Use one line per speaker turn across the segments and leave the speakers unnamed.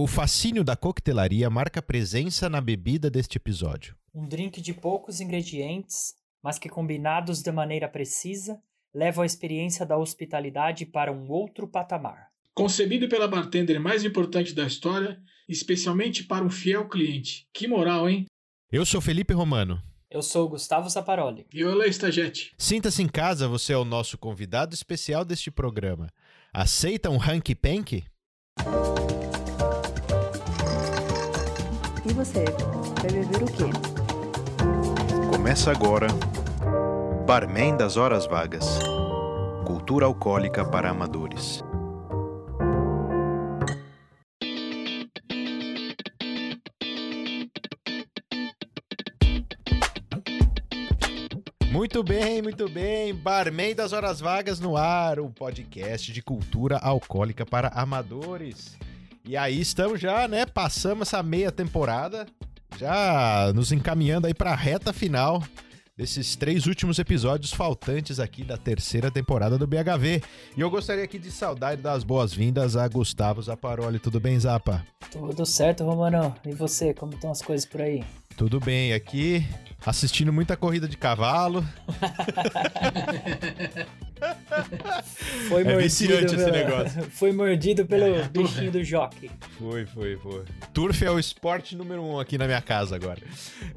O fascínio da coquetelaria marca presença na bebida deste episódio.
Um drink de poucos ingredientes, mas que combinados de maneira precisa, levam a experiência da hospitalidade para um outro patamar.
Concebido pela bartender mais importante da história, especialmente para um fiel cliente. Que moral, hein?
Eu sou Felipe Romano.
Eu sou o Gustavo Saparoli.
E eu, Léo Stagete.
Sinta-se em casa, você é o nosso convidado especial deste programa. Aceita um hanky
E você, vai beber o quê?
Começa agora Barman das Horas Vagas Cultura Alcoólica para Amadores.
Muito bem, muito bem. Barman das Horas Vagas no ar, um podcast de cultura alcoólica para amadores. E aí estamos já, né? Passamos essa meia temporada, já nos encaminhando aí para a reta final desses três últimos episódios faltantes aqui da terceira temporada do BHV. E eu gostaria aqui de saudar e dar as boas-vindas a Gustavo Zaparoli. Tudo bem, Zapa?
Tudo certo, Romano. E você, como estão as coisas por aí?
Tudo bem aqui, assistindo muita corrida de cavalo.
Foi
É
mordido
viciante esse
pela-
negócio.
Foi mordido pelo
É,
bichinho do jockey.
Foi, foi, foi. Turf é o esporte número um aqui na minha casa agora.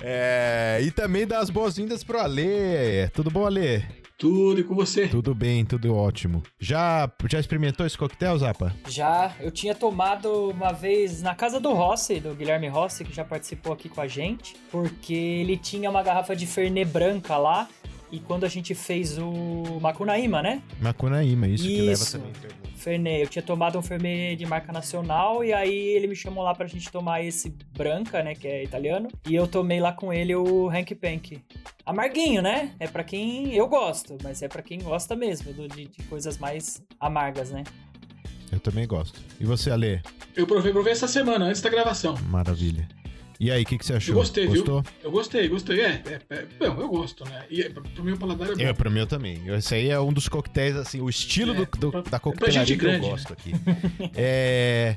É, e também dar as boas-vindas pro Alê. Tudo bom, Alê?
Tudo e com você.
Tudo bem, tudo ótimo. Já, já experimentou esse coquetel, Zapa?
Já eu tinha tomado uma vez na casa do Rossi, do Guilherme Rossi, que já participou aqui com a gente, porque ele tinha uma garrafa de Fernet branca lá. E quando a gente fez o Macunaíma, né?
Macunaíma, isso, que leva
Isso.
também.
Fernet. Eu tinha tomado um Fernet de marca nacional e aí ele me chamou lá pra gente tomar esse branca, né, que é italiano. E eu tomei lá com ele o Hank Pank. Amarguinho, né? É pra quem eu gosto, mas é pra quem gosta mesmo do- de, de coisas mais amargas, né?
Eu também gosto. E você, Alê?
Eu provei, provei essa semana, antes da gravação.
Maravilha. E aí, o que, que você achou?
Eu gostei,
Gostou?
viu? Eu gostei, gostei. É, é, é bom, eu gosto, né? E é, pro meu paladar é bom.
É, pro meu também. Esse aí é um dos coquetéis, assim, o estilo
É,
do, do- da
é
coquetelaria que eu
grande,
gosto aqui. É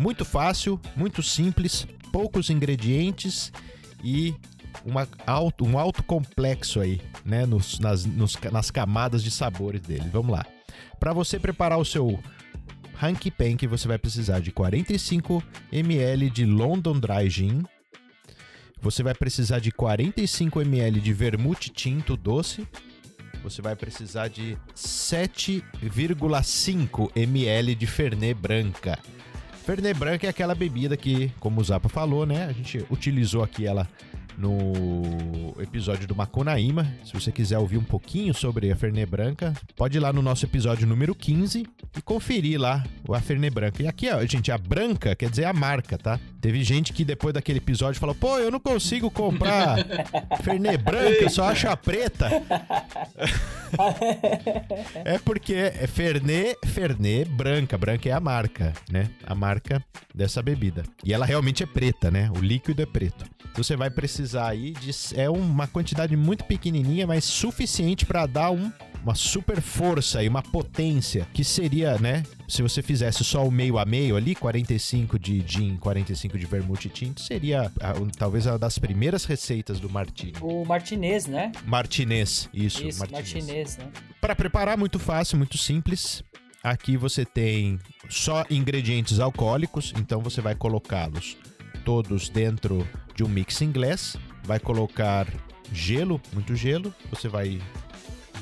muito fácil, muito simples, poucos ingredientes e uma alto, um alto complexo aí, né, nos- nas, nos- nas camadas de sabores dele. Vamos lá. Para você preparar o seu Hanky Panky, você vai precisar de 45 ml de London Dry Gin. Você vai precisar de 45 ml de vermute tinto doce. Você vai precisar de 7,5 ml de Fernet Branca. Fernet Branca é aquela bebida que, como o Zapa falou, né? A gente utilizou aqui ela no episódio do Macunaíma. Se você quiser ouvir um pouquinho sobre a Fernet Branca, pode ir lá no nosso episódio número 15 e conferir lá a Fernet Branca. E aqui, ó, gente, a branca quer dizer a marca, tá? Teve gente que depois daquele episódio falou: pô, eu não consigo comprar Fernet Branca, eu só acho a preta. É porque é Fernet, Fernet branca. Branca é a marca, né? A marca dessa bebida. E ela realmente é preta, né? O líquido é preto. Então você vai precisar aí de. É uma quantidade muito pequenininha, mas suficiente para dar um, uma super força e uma potência. Que seria, né? Se você fizesse só o meio a meio ali, 45 de gin, 45 de vermute tinto, seria um- talvez uma das primeiras receitas do Martini.
O Martinez, né?
Martinez, isso,
Isso, Martinez, né?
para preparar, muito fácil, muito simples. Aqui você tem só ingredientes alcoólicos, então você vai colocá-los todos dentro de um mixing glass. Vai colocar gelo, muito gelo. Você vai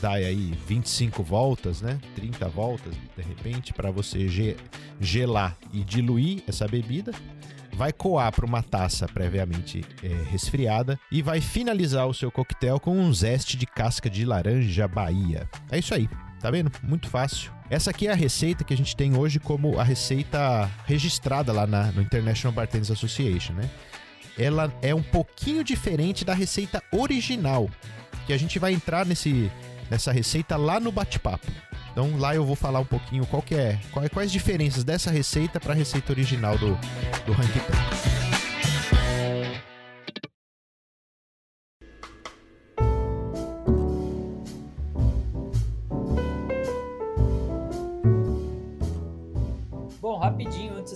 dar aí 25 voltas, né? 30 voltas, de repente, para você ge- gelar e diluir essa bebida. Vai coar para uma taça previamente eh, resfriada e vai finalizar o seu coquetel com um zeste de casca de laranja Bahia. É isso aí, tá vendo? Muito fácil. Essa aqui é a receita que a gente tem hoje como a receita registrada lá na, no International Bartenders Association, né? Ela é um pouquinho diferente da receita original, que a gente vai entrar nesse, nessa receita lá no bate-papo. Então lá eu vou falar um pouquinho qual que é, qual- quais diferenças dessa receita para a receita original do, do Panky.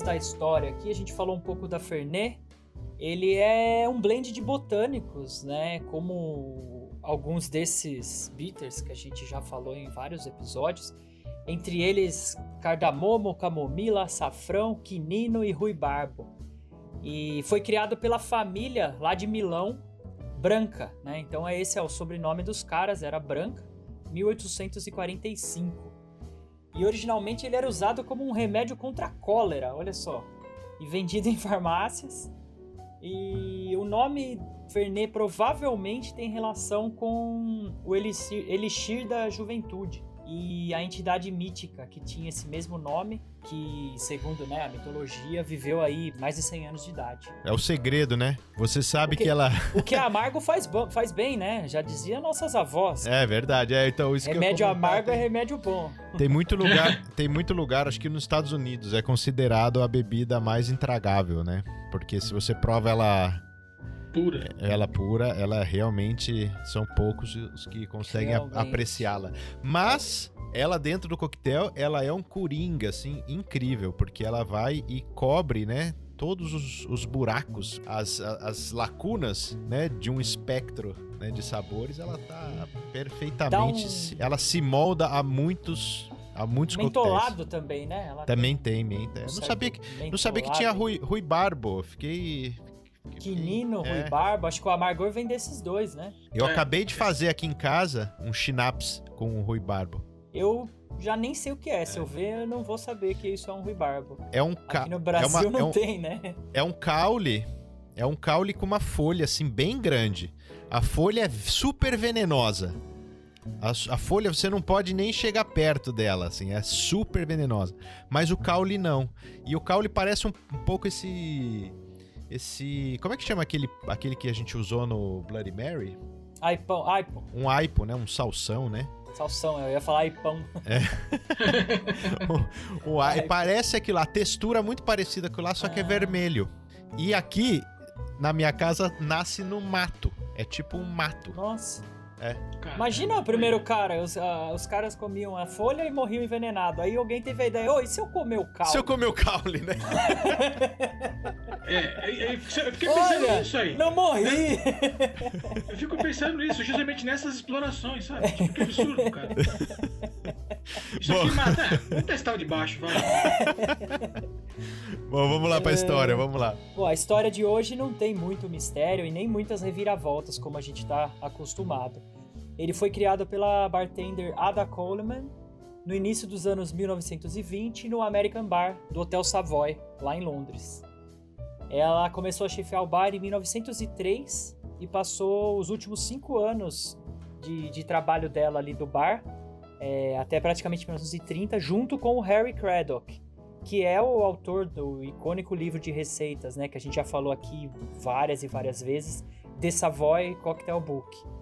Da história aqui, a gente falou um pouco da Fernet. Ele é um blend de botânicos, né? Como alguns desses bitters que a gente já falou em vários episódios. Entre eles, cardamomo, camomila, açafrão, quinino e ruibarbo. E foi criado pela família lá de Milão, Branca, né? Então esse é o sobrenome dos caras, era Branca, 1845. E originalmente ele era usado como um remédio contra a cólera, olha só. E vendido em farmácias. E o nome Fernet provavelmente tem relação com o elixir, elixir da juventude e a entidade mítica que tinha esse mesmo nome, que, segundo né, a mitologia, viveu aí mais de 100 anos de idade.
É o segredo, né? Você sabe que, que, ela.
o que é amargo faz, faz bem, né? Já dizia nossas avós.
É verdade. É, então, isso
remédio amargo é remédio bom.
Tem muito lugar, tem muito lugar, acho que nos Estados Unidos é considerado a bebida mais intragável, né? Porque se você prova ela
pura.
Ela pura, ela realmente são poucos os que conseguem apreciá-la. Mas ela dentro do coquetel, ela é um coringa assim incrível, porque ela vai e cobre, né, todos os, os buracos, as, as, lacunas, né, de um espectro né, de sabores, ela tá perfeitamente, um... ela se molda a muitos Há muitos
Mentolado coquetéis. também, né?
Ela também tem, tem menta. Não sabia, que, não sabia que tinha Rui, Rui Barbo. Fiquei,
Quinino, é. Rui Barba, acho que o amargor vem desses dois, né?
Eu é. acabei de fazer aqui em casa um schnapps com o Rui Barbo.
Eu já nem sei o que é. Se eu ver, eu não vou saber que isso é um Rui Barbo.
É um ca...
Aqui no Brasil
é
uma, não
é um,
tem, né?
É um caule. É um caule com uma folha assim bem grande. A folha é super venenosa. A, a, folha você não pode nem chegar perto dela, assim, é super venenosa. Mas o caule não. E o caule parece um, um pouco esse esse. Como é que chama aquele, aquele que a gente usou no Bloody Mary?
Aipão, aipo.
Um aipo, né? Um salsão, né?
Salsão, eu ia falar aipão.
É. o, o, o parece aquilo lá, a textura é muito parecida com lá, só que é ah. vermelho. E aqui, na minha casa, nasce no mato. É tipo um mato.
Nossa.
É.
Imagina o primeiro cara, os, uh, os caras comiam a folha e morriam envenenados. Aí alguém teve a ideia, ô, e se eu comer o caule?
Se eu comer o caule, né?
é, é, é, eu fiquei pensando Olha, nisso aí.
Não morri!
Eu fico pensando nisso, justamente nessas explorações, sabe? Tipo, que absurdo, cara. Isso Bom. aqui mata. Vamos testar o de baixo, vai.
Bom, vamos lá pra história, vamos lá.
Bom, a história de hoje não tem muito mistério e nem muitas reviravoltas como a gente tá acostumado. Ele foi criado pela bartender Ada Coleman no início dos anos 1920 no American Bar do Hotel Savoy, lá em Londres. Ela começou a chefiar o bar em 1903 e passou os últimos cinco anos de, de trabalho dela ali do bar, é, até praticamente 1930, junto com o Harry Craddock, que é o autor do icônico livro de receitas, né, que a gente já falou aqui várias e várias vezes, The Savoy Cocktail Book.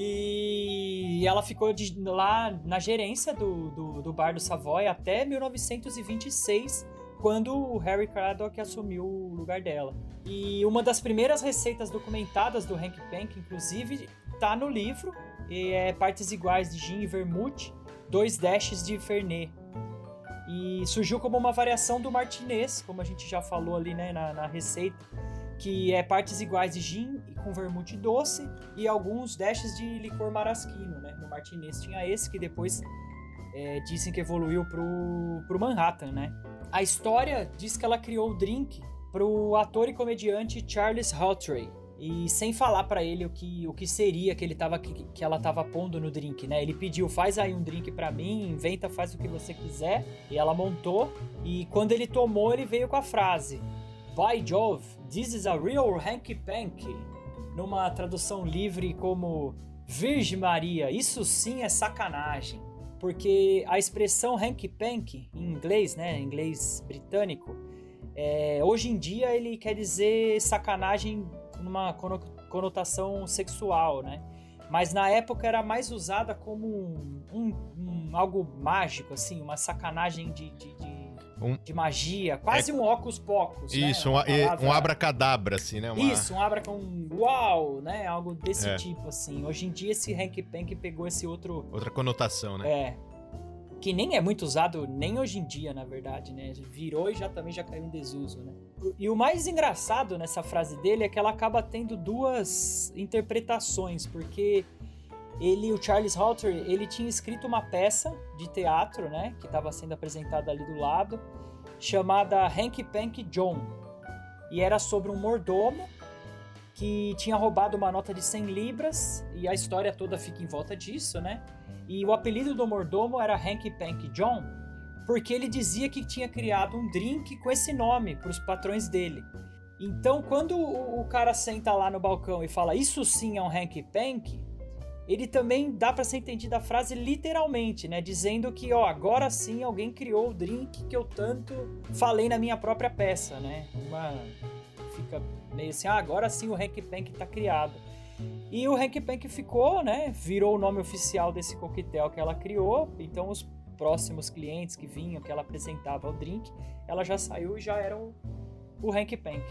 E ela ficou de, lá na gerência do, do, do, bar do Savoy até 1926, quando o Harry Craddock assumiu o lugar dela. E uma das primeiras receitas documentadas do Hank Pank, inclusive, tá no livro, e é partes iguais de gin e vermouth, dois dashes de Fernet. E surgiu como uma variação do martinez, como a gente já falou ali né, na, na receita que é partes iguais de gin com vermute doce e alguns dashes de licor marasquino, né? No Martinez tinha esse que depois é, dizem que evoluiu pro, pro Manhattan, né? A história diz que ela criou o drink pro ator e comediante Charles Hawtrey. E sem falar para ele o que, o que seria que ele tava que, que ela tava pondo no drink, né? Ele pediu: "Faz aí um drink para mim, inventa, faz o que você quiser". E ela montou e quando ele tomou, ele veio com a frase: By Jove, this is a real hanky panky. Numa tradução livre como Virgem Maria, isso sim é sacanagem. Porque a expressão hanky panky, em inglês, né, em inglês britânico, é, hoje em dia ele quer dizer sacanagem numa conotação sexual, né? Mas na época era mais usada como um, um, um algo mágico, assim, uma sacanagem de, de, de um, de magia, quase é, um óculos pocos.
Né? Isso, né? um, palavra... um abracadabra, assim, né? Uma...
Isso, um abra com uau, né? Algo desse é. tipo, assim. Hoje em dia esse Hank Pank pegou esse outro.
Outra conotação, né?
É. que nem é muito usado nem hoje em dia, na verdade, né? Virou e já também já caiu em desuso, né? E o mais engraçado nessa frase dele é que ela acaba tendo duas interpretações, porque ele, o Charles Halter, ele tinha escrito uma peça de teatro, né, que estava sendo apresentada ali do lado, chamada Hanky Panky John. E era sobre um mordomo que tinha roubado uma nota de 100 libras, e a história toda fica em volta disso, né? E o apelido do mordomo era Hanky Panky John, porque ele dizia que tinha criado um drink com esse nome para os patrões dele. Então, quando o cara senta lá no balcão e fala isso sim é um Hanky Panky, ele também dá para ser entendida a frase literalmente, né? Dizendo que, ó, agora sim alguém criou o drink que eu tanto falei na minha própria peça, né? Uma fica meio assim, ah, agora sim o Hank Pank tá criado. E o Hank Pank ficou, né? Virou o nome oficial desse coquetel que ela criou. Então os próximos clientes que vinham, que ela apresentava o drink, ela já saiu e já era o, o Hank Pank.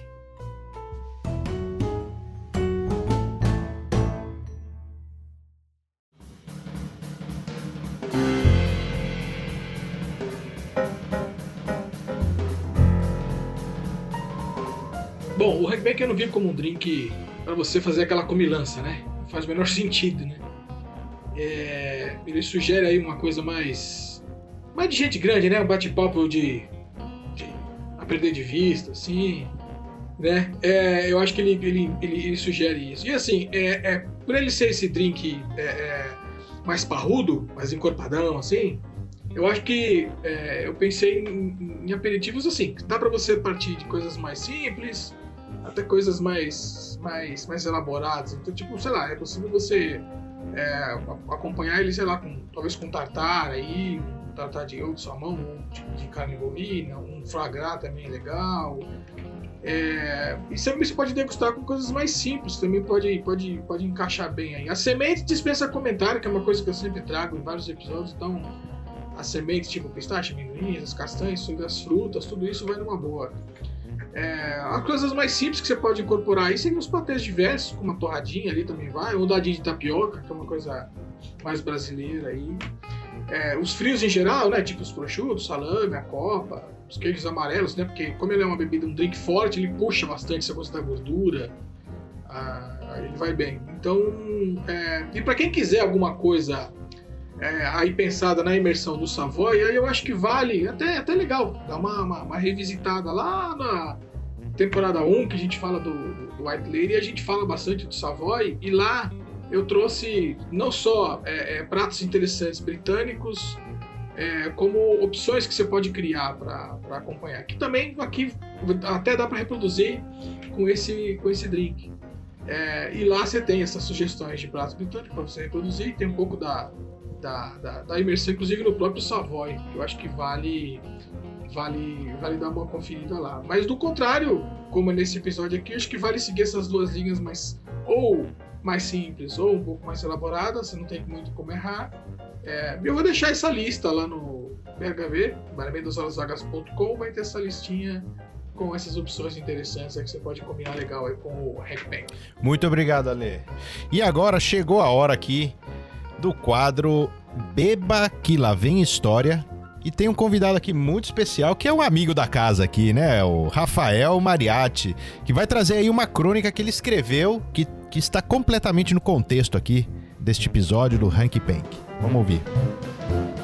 Bom, o Hackback eu não vi como um drink para você fazer aquela comilança, né? Faz o menor sentido, né? É, ele sugere aí uma coisa mais. mais de gente grande, né? Um bate-papo de, de aprender de vista, assim. Né? É, eu acho que ele, ele, ele, ele, sugere isso. E assim, é, é, por ele ser esse drink é, é mais parrudo, mais encorpadão, assim, eu acho que é, eu pensei em, em, aperitivos assim. Dá para você partir de coisas mais simples, até coisas mais, mais, mais elaboradas. Então, tipo, sei lá, é possível você é, acompanhar ele, sei lá, com, talvez com tartar aí, um tartar de ou de salmão, um tipo de carne bovina, um flagrar também é legal. É, e sempre você pode degustar com coisas mais simples, também pode, pode, pode encaixar bem aí. A semente dispensa comentário, que é uma coisa que eu sempre trago em vários episódios, então as sementes tipo pistache, amendoim, as castanhas, as frutas, tudo isso vai numa boa. É, as coisas mais simples que você pode incorporar aí seriam os patês diversos, com uma torradinha ali também vai, ou dadinho de tapioca, que é uma coisa mais brasileira aí. É, os frios em geral, né? Tipo os prosciuttos, salame, a copa, os queijos amarelos, né? Porque como ele é uma bebida, um drink forte, ele puxa bastante essa coisa da gordura. Ah, ele vai bem. Então, é, e para quem quiser alguma coisa é, aí pensada na imersão do Savoy, aí eu acho que vale, até, até legal, dar uma, uma, uma revisitada lá na temporada 1, que a gente fala do, do, White Lady, a gente fala bastante do Savoy, e lá eu trouxe não só é, é, pratos interessantes britânicos, é, como opções que você pode criar para acompanhar. Que também aqui até dá para reproduzir com esse, com esse drink. É, e lá você tem essas sugestões de pratos britânicos para você reproduzir, tem um pouco da, da, da, da, imersão, inclusive no próprio Savoy, que eu acho que vale, vale, vale dar uma conferida lá. Mas do contrário, como nesse episódio aqui, acho que vale seguir essas duas linhas mais ou mais simples ou um pouco mais elaboradas, você não tem muito como errar. É, eu vou deixar essa lista lá no BHV, baramendosolosvagas.com, vai ter essa listinha com essas opções interessantes que você pode combinar legal aí com o Hackbank.
Muito obrigado, Ale. E agora chegou a hora aqui do quadro Beba que lá vem história. E tem um convidado aqui muito especial, que é um amigo da casa aqui, né? O Rafael Mariatti, que vai trazer aí uma crônica que ele escreveu, que, que está completamente no contexto aqui deste episódio do Hanky Pank. Vamos ouvir.
Beba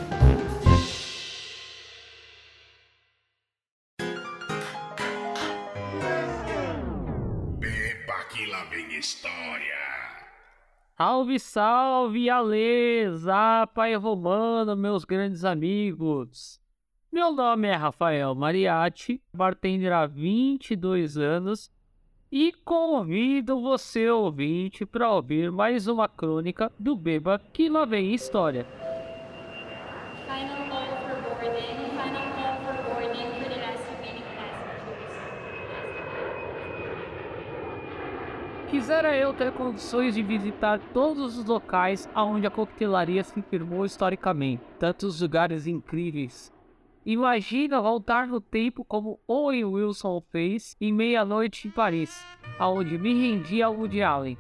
Salve, salve, Ale, Zapa e Romano, meus grandes amigos. Meu nome é Rafael Mariatti, bartender há 22 anos e convido você, ouvinte, para ouvir mais uma crônica do Beba que lá vem história. Quisera eu ter condições de visitar todos os locais aonde a coquetelaria se firmou historicamente, tantos lugares incríveis. Imagina voltar no tempo como Owen Wilson fez em Meia-Noite em Paris, aonde me rendi ao Woody Allen.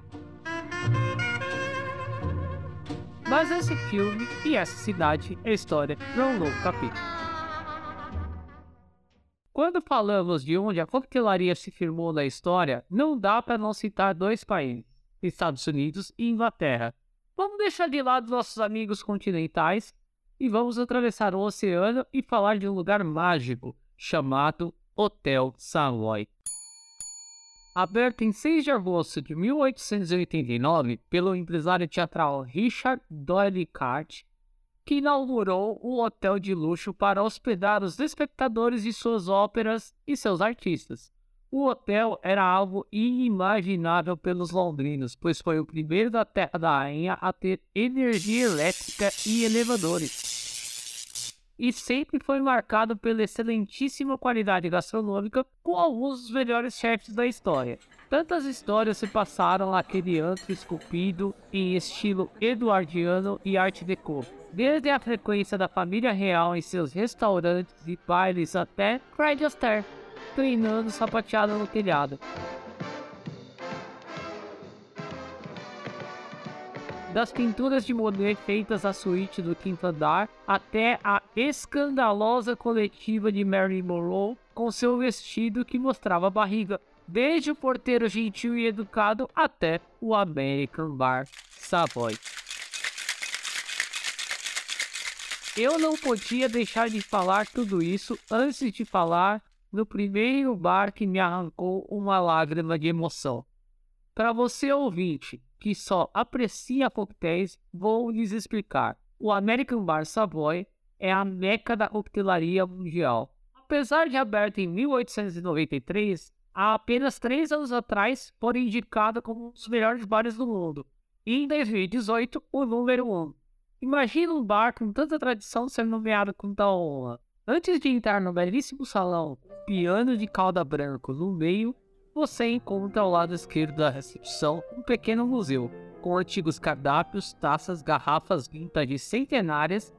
Mas esse filme e essa cidade é história para um novo capítulo. Quando falamos de onde a coquetelaria se firmou na história, não dá para não citar dois países, Estados Unidos e Inglaterra. Vamos deixar de lado nossos amigos continentais e vamos atravessar o oceano e falar de um lugar mágico chamado Hotel Savoy. Aberto em 6 de agosto de 1889 pelo empresário teatral Richard Doyle Cart, que inaugurou um hotel de luxo para hospedar os espectadores de suas óperas e seus artistas. O hotel era algo inimaginável pelos londrinos, pois foi o primeiro da Terra da Rainha a ter energia elétrica e elevadores e sempre foi marcado pela excelentíssima qualidade gastronômica com alguns dos melhores chefes da história. Tantas histórias se passaram naquele antro esculpido em estilo eduardiano e arte deco, desde a frequência da família real em seus restaurantes e bailes até Fred Astaire, treinando sapateado no telhado. Das pinturas de Monet feitas à suíte do quinto andar, até a escandalosa coletiva de Marilyn Monroe com seu vestido que mostrava a barriga, desde o porteiro gentil e educado até o American Bar Savoy. Eu não podia deixar de falar tudo isso antes de falar no primeiro bar que me arrancou uma lágrima de emoção. Para você ouvinte, que só aprecia coquetéis, vou lhes explicar. O American Bar Savoy é a meca da coquetelaria mundial. Apesar de aberto em 1893, há apenas três anos atrás foi indicado como um dos melhores bares do mundo. E em 2018, o número 1. Um. Imagina um bar com tanta tradição ser nomeado com tal honra. Antes de entrar no belíssimo salão, piano de calda branco no meio você encontra ao lado esquerdo da recepção um pequeno museu, com antigos cardápios, taças, garrafas vintage centenárias,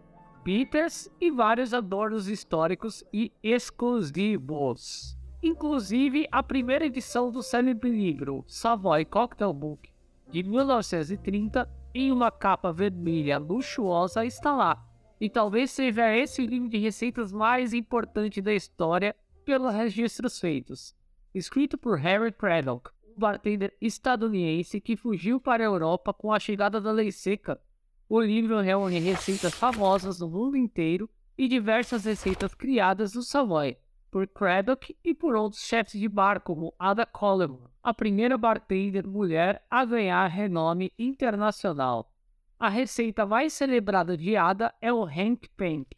bitters e vários adornos históricos e exclusivos. Inclusive a primeira edição do célebre livro Savoy Cocktail Book, de 1930, em uma capa vermelha luxuosa está lá. E talvez seja esse o livro de receitas mais importante da história pelos registros feitos escrito por Harry Craddock, um bartender estadunidense que fugiu para a Europa com a chegada da lei seca. O livro reúne receitas famosas do mundo inteiro e diversas receitas criadas no Savoy por Craddock e por outros chefes de bar como Ada Coleman, a primeira bartender mulher a ganhar renome internacional. A receita mais celebrada de Ada é o Hank Pank,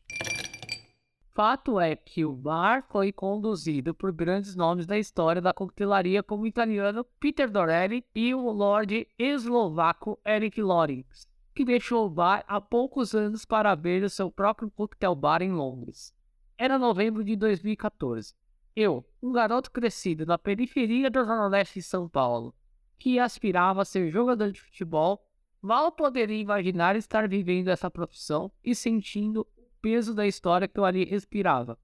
Fato é que o bar foi conduzido por grandes nomes da história da coquetelaria como o italiano Peter Dorelli e o lord eslovaco Eric Lawrence, que deixou o bar há poucos anos para abrir o seu próprio coquetel bar em Londres. Era novembro de 2014. Eu, um garoto crescido na periferia do Zona Leste de São Paulo, que aspirava a ser jogador de futebol, mal poderia imaginar estar vivendo essa profissão e sentindo peso da história que eu ali respirava.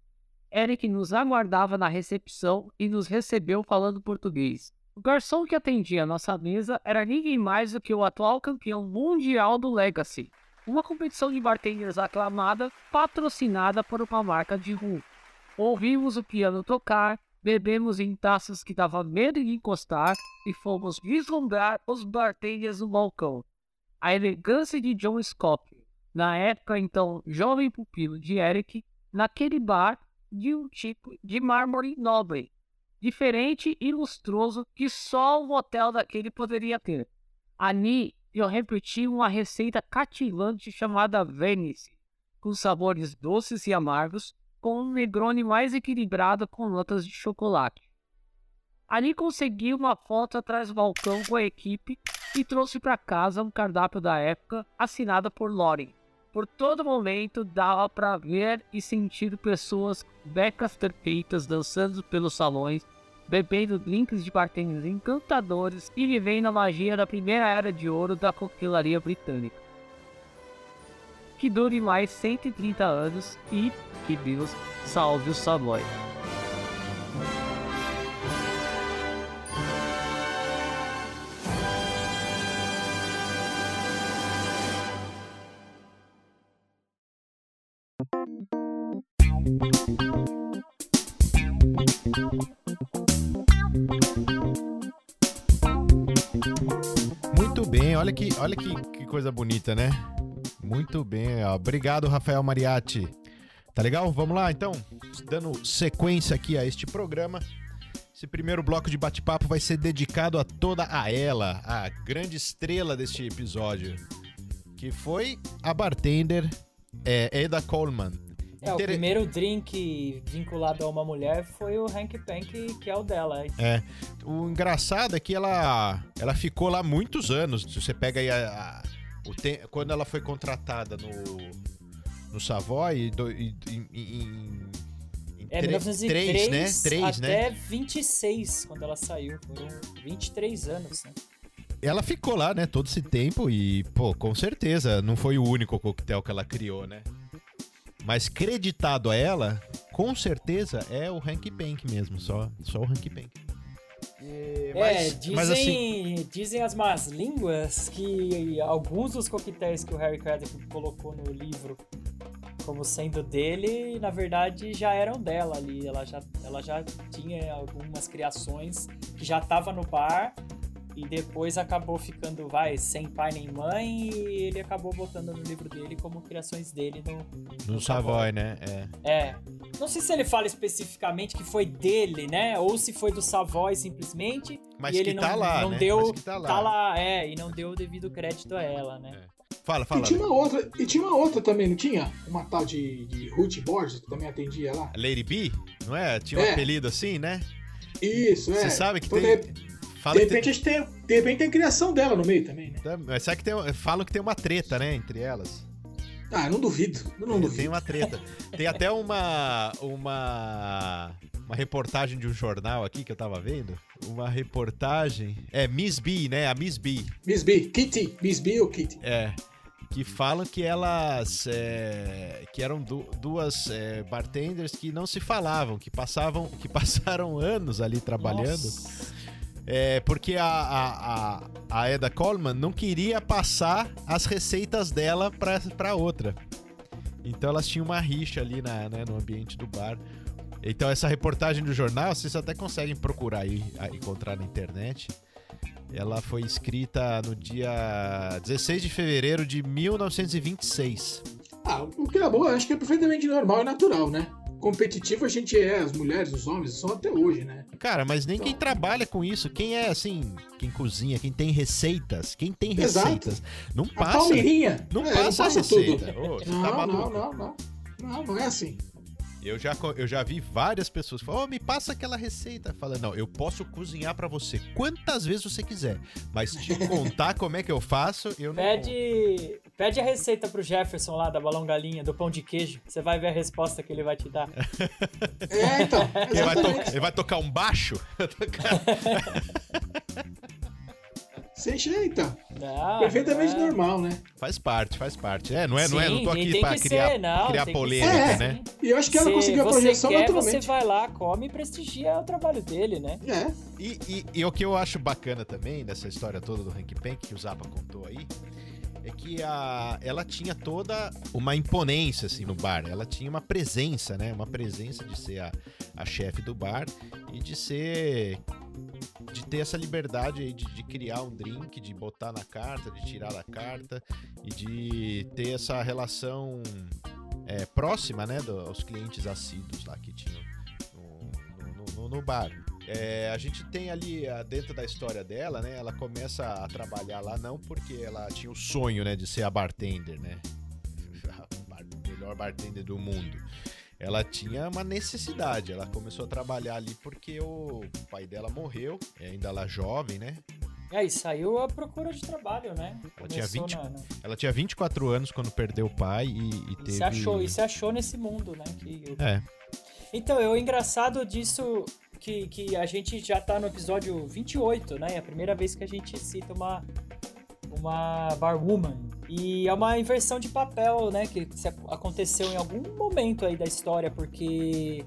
Eric nos aguardava na recepção e nos recebeu falando português. O garçom que atendia nossa mesa era ninguém mais do que o atual campeão mundial do Legacy, uma competição de bartenders aclamada, patrocinada por uma marca de rum. Ouvimos o piano tocar, bebemos em taças que dava medo de encostar e fomos vislumbrar os bartenders no balcão. A elegância de John Scott, na época então jovem pupilo de Eric, naquele bar de um tipo de mármore nobre, diferente e lustroso que só um hotel daquele poderia ter. Ali eu repeti uma receita cativante chamada Venice, com sabores doces e amargos, com um Negroni mais equilibrado com notas de chocolate. Ali consegui uma foto atrás do balcão com a equipe e trouxe para casa um cardápio da época assinado por Lauren. Por todo momento dava para ver e sentir pessoas becas perfeitas dançando pelos salões, bebendo drinks de bartenders encantadores e vivendo a magia da primeira era de ouro da coquetelaria britânica. Que dure mais 130 anos e que Deus salve o Savoy.
Olha que, olha que, que coisa bonita, né? Muito bem, ó. obrigado Rafael Mariatti. Tá legal? Vamos lá então, dando sequência aqui a este programa. Esse primeiro bloco de bate-papo vai ser dedicado a toda a ela, a grande estrela deste episódio, que foi a bartender é, Coleman.
É, o
Inter-
primeiro drink vinculado a uma mulher foi o Hank Pank, que é o dela.
É. O engraçado é que ela, ela ficou lá muitos anos. Se você pega aí a, a- o te- quando ela foi contratada no, no Savoy, do, em, em- em- em
É,
tre-
1903
três, né? Três,
até
né?
26, quando ela saiu. Foram 23 anos, né?
Ela ficou lá, né, todo esse tempo e, pô, com certeza, não foi o único coquetel que ela criou, né? Mas creditado a ela, com certeza, é o Hank Pank mesmo, só, só o Hank Pank.
É,
mas-
dizem,
mas assim,
dizem as más línguas que alguns dos coquetéis que o Harry Craddock colocou no livro como sendo dele, na verdade já eram dela ali. Ela já, ela já tinha algumas criações que já tava no bar e depois acabou ficando, vai, sem pai nem mãe e ele acabou botando no livro dele como criações dele no,
no Savoy, né? É.
é. Não sei se ele fala especificamente que foi dele, né? Ou se foi do Savoy simplesmente.
Mas
e ele
que
não,
tá lá,
não
né?
deu.
Mas que tá lá.
é, e não deu o devido crédito a ela, né?
Fala,
E
fala.
tinha uma outra, e tinha uma outra também, não tinha? Uma tal de, de Ruth Borges, que também atendia lá.
Lady B, não é? Tinha um
É.
apelido assim, né?
Isso, é.
Você sabe que
Então,
tem.
De,
Fala
de repente, a gente tem, de repente tem criação dela no meio também, né?
tem, mas sabe que tem, falam que tem uma treta, né, entre elas.
Ah, não duvido. Eu não
tem,
duvido.
tem uma treta. Tem até uma uma uma reportagem de um jornal aqui que eu tava vendo, uma reportagem, é Miss B, né? A Miss B.
Miss B, Kitty, Miss B ou Kitty?
É. Que falam que elas. é, que eram du- duas é, bartenders que não se falavam, que passavam. que passaram anos ali trabalhando.
Nossa.
É, porque a, a, a, a Eda Coleman não queria passar as receitas dela pra outra. Então elas tinham uma rixa ali na, né, no ambiente do bar. Então essa reportagem do jornal, vocês até conseguem procurar aí, encontrar na internet. Ela foi escrita no dia 16 de fevereiro de 1926.
Ah, o que é bom, acho que é perfeitamente normal e natural, né? Competitivo a gente é, as mulheres, os homens são até hoje, né?
Cara, mas nem quem trabalha com isso, quem é assim, quem cozinha, quem tem receitas, quem tem
Exato.
receitas, não
A
passa.
palmeirinha.
Não
é,
passa, a receita.
tudo.
Ô,
Não,
tá
não,
maluco?
não, não. Não, não é assim.
Eu já, eu já vi várias pessoas falando, oh, me passa aquela receita. Falando, não, eu posso cozinhar pra você quantas vezes você quiser, mas te contar como é que eu faço, eu não conto.
Pede, pede a receita pro Jefferson lá da balão galinha, do pão de queijo. Você vai ver a resposta que ele vai te dar.
É, então.
Ele vai, ele vai tocar um baixo?
Sem jeito.
Não,
Perfeitamente
não é.
normal, né?
faz parte, faz parte. É, não é, não é, não tô
Sim,
aqui pra criar,
ser, não,
criar polêmica,
ser.
né?
E eu acho que ela
Se
conseguiu a
você
projeção
quer,
naturalmente.
Você vai lá, come e prestigia o trabalho dele, né?
É.
E, e- e o que eu acho bacana também dessa história toda do Hank Pank, que o Zappa contou aí, é que a, ela tinha toda uma imponência assim no bar. Ela tinha uma presença, né? Uma presença de ser a, a chefe do bar e de ser. De ter essa liberdade aí de, de criar um drink, de botar na carta, de tirar da carta e de ter essa relação é, próxima, né? do- aos clientes assíduos lá que tinham no- no- no- no bar. É, a gente tem ali dentro da história dela, né? Ela começa a trabalhar lá não porque ela tinha o sonho, né, de ser a bartender, né? A melhor bartender do mundo. Ela tinha uma necessidade. Ela começou a trabalhar ali porque o pai dela morreu, é, ainda ela jovem, né?
E aí saiu a procura de trabalho, né?
Ela tinha
Começou
20
na- na-
Ela tinha 24 anos quando perdeu o pai e, e
E
teve.
se achou, e se achou nesse mundo, né? Que
É,
Então, é o engraçado disso que, que a gente já tá no episódio 28, né? É a primeira vez que a gente cita uma, uma barwoman. E é uma inversão de papel, né? Que aconteceu em algum momento aí da história, porque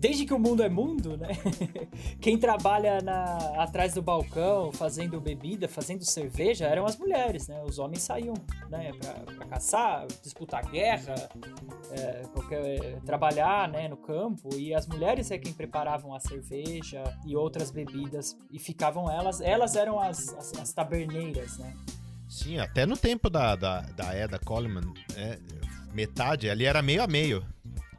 desde que o mundo é mundo, né? Quem trabalha na, atrás do balcão, fazendo bebida, fazendo cerveja, eram as mulheres, né? Os homens saíam, né, pra, pra caçar, disputar guerra, é, trabalhar, né, no campo, e as mulheres é quem preparavam a cerveja e outras bebidas, e ficavam elas, elas eram as, as, as taberneiras, né?
Sim, até no tempo da, da, da Eda Coleman, é, metade ali era meio a meio.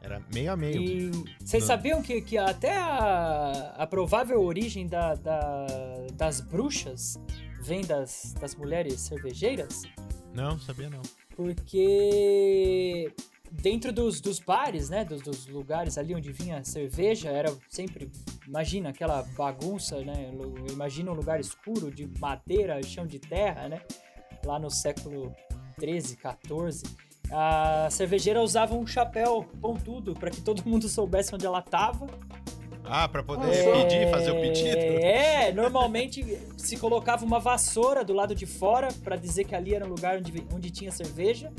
Era meio a meio.
E vocês sabiam que, que até a, a provável origem da, da- das bruxas vem das, das mulheres cervejeiras?
Não, sabia não.
Porque dentro dos, dos bares, né, dos, dos lugares ali onde vinha cerveja, era sempre, imagina aquela bagunça, né, imagina um lugar escuro de madeira, chão de terra, né, lá no século 13, 14. A cervejeira usava um chapéu pontudo para que todo mundo soubesse onde ela tava.
Ah, pra poder
É,
pedir, fazer o pedido?
É, normalmente se colocava uma vassoura do lado de fora pra dizer que ali era um lugar onde, onde tinha cerveja.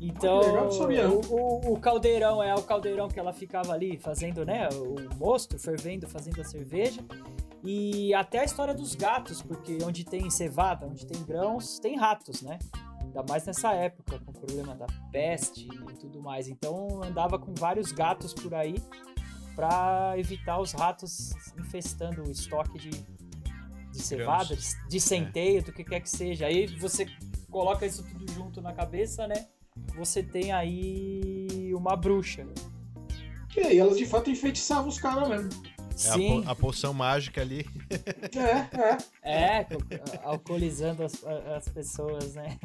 Então,
Ah,
o, o- o caldeirão é o caldeirão que ela ficava ali fazendo, né? O mosto fervendo, fazendo a cerveja. E até a história dos gatos, porque onde tem cevada, onde tem grãos, tem ratos, né? Ainda mais nessa época, com o problema da peste e tudo mais. Então andava com vários gatos por aí para evitar os ratos infestando o estoque de, de cevada, de, de centeio, do que quer que seja. Aí você coloca isso tudo junto na cabeça, né? Você tem aí uma bruxa.
E aí, elas de fato enfeitiçavam os caras mesmo.
É a,
Sim,
po- a poção mágica ali.
É, é.
é, co- alcoolizando as, as pessoas, né?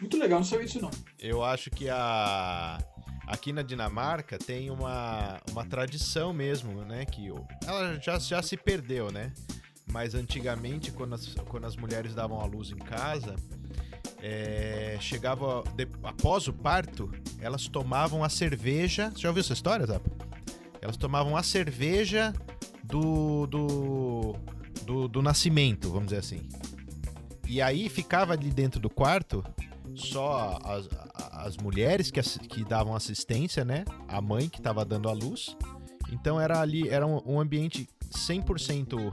Muito legal, não sabia disso não.
Eu acho que a aqui na Dinamarca tem uma, uma tradição mesmo, né? Que ela já, já se perdeu, né? Mas antigamente, quando as, quando as mulheres davam à luz em casa, é, chegava de- após o parto, elas tomavam a cerveja. Você já ouviu essa história, Zapa? Elas tomavam a cerveja do, do, do, do nascimento, vamos dizer assim. E aí ficava ali dentro do quarto só as, as mulheres que, que davam assistência, né? A mãe que estava dando a luz. Então era ali, era um, um ambiente 100%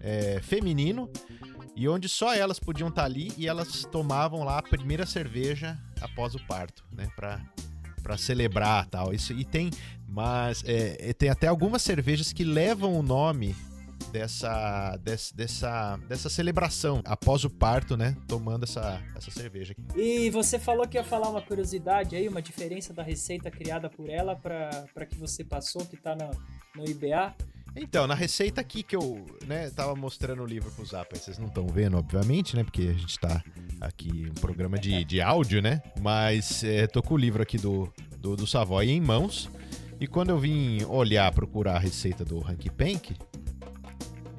é, feminino e onde só elas podiam estar ali e elas tomavam lá a primeira cerveja após o parto, né? Pra, pra celebrar tal. Isso, e tem, mas é, tem até algumas cervejas que levam o nome dessa, des- dessa, dessa celebração após o parto, né? Tomando essa, essa cerveja.
E você falou que ia falar uma curiosidade aí, uma diferença da receita criada por ela para que você passou, que tá no, no IBA.
Então, na receita aqui que eu, né, tava mostrando o livro pro Zapa, vocês não estão vendo, obviamente, né, porque a gente tá aqui um programa de, de áudio, né, mas é, tô com o livro aqui do, do, do Savoy em mãos, e quando eu vim olhar, procurar a receita do Hanky Pank,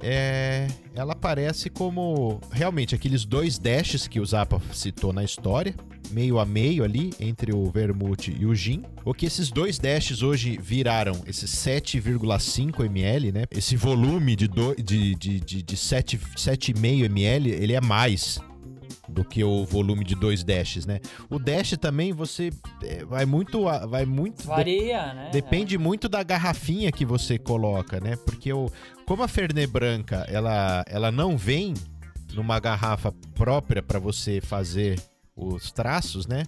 é, ela aparece como realmente aqueles dois dashes que o Zappa citou na história, meio a meio ali entre o vermute e o gin. O que esses dois dashes hoje viraram esses 7,5 ml, né? Esse volume de, de, de, de, de 7 7,5 ml, ele é mais do que o volume de dois dashes, né? O dash também você é, vai muito vai muito
Varia, né?
Depende muito da garrafinha que você coloca, né? Porque o, como a Fernet Branca, ela, ela não vem numa garrafa própria para você fazer os traços, né?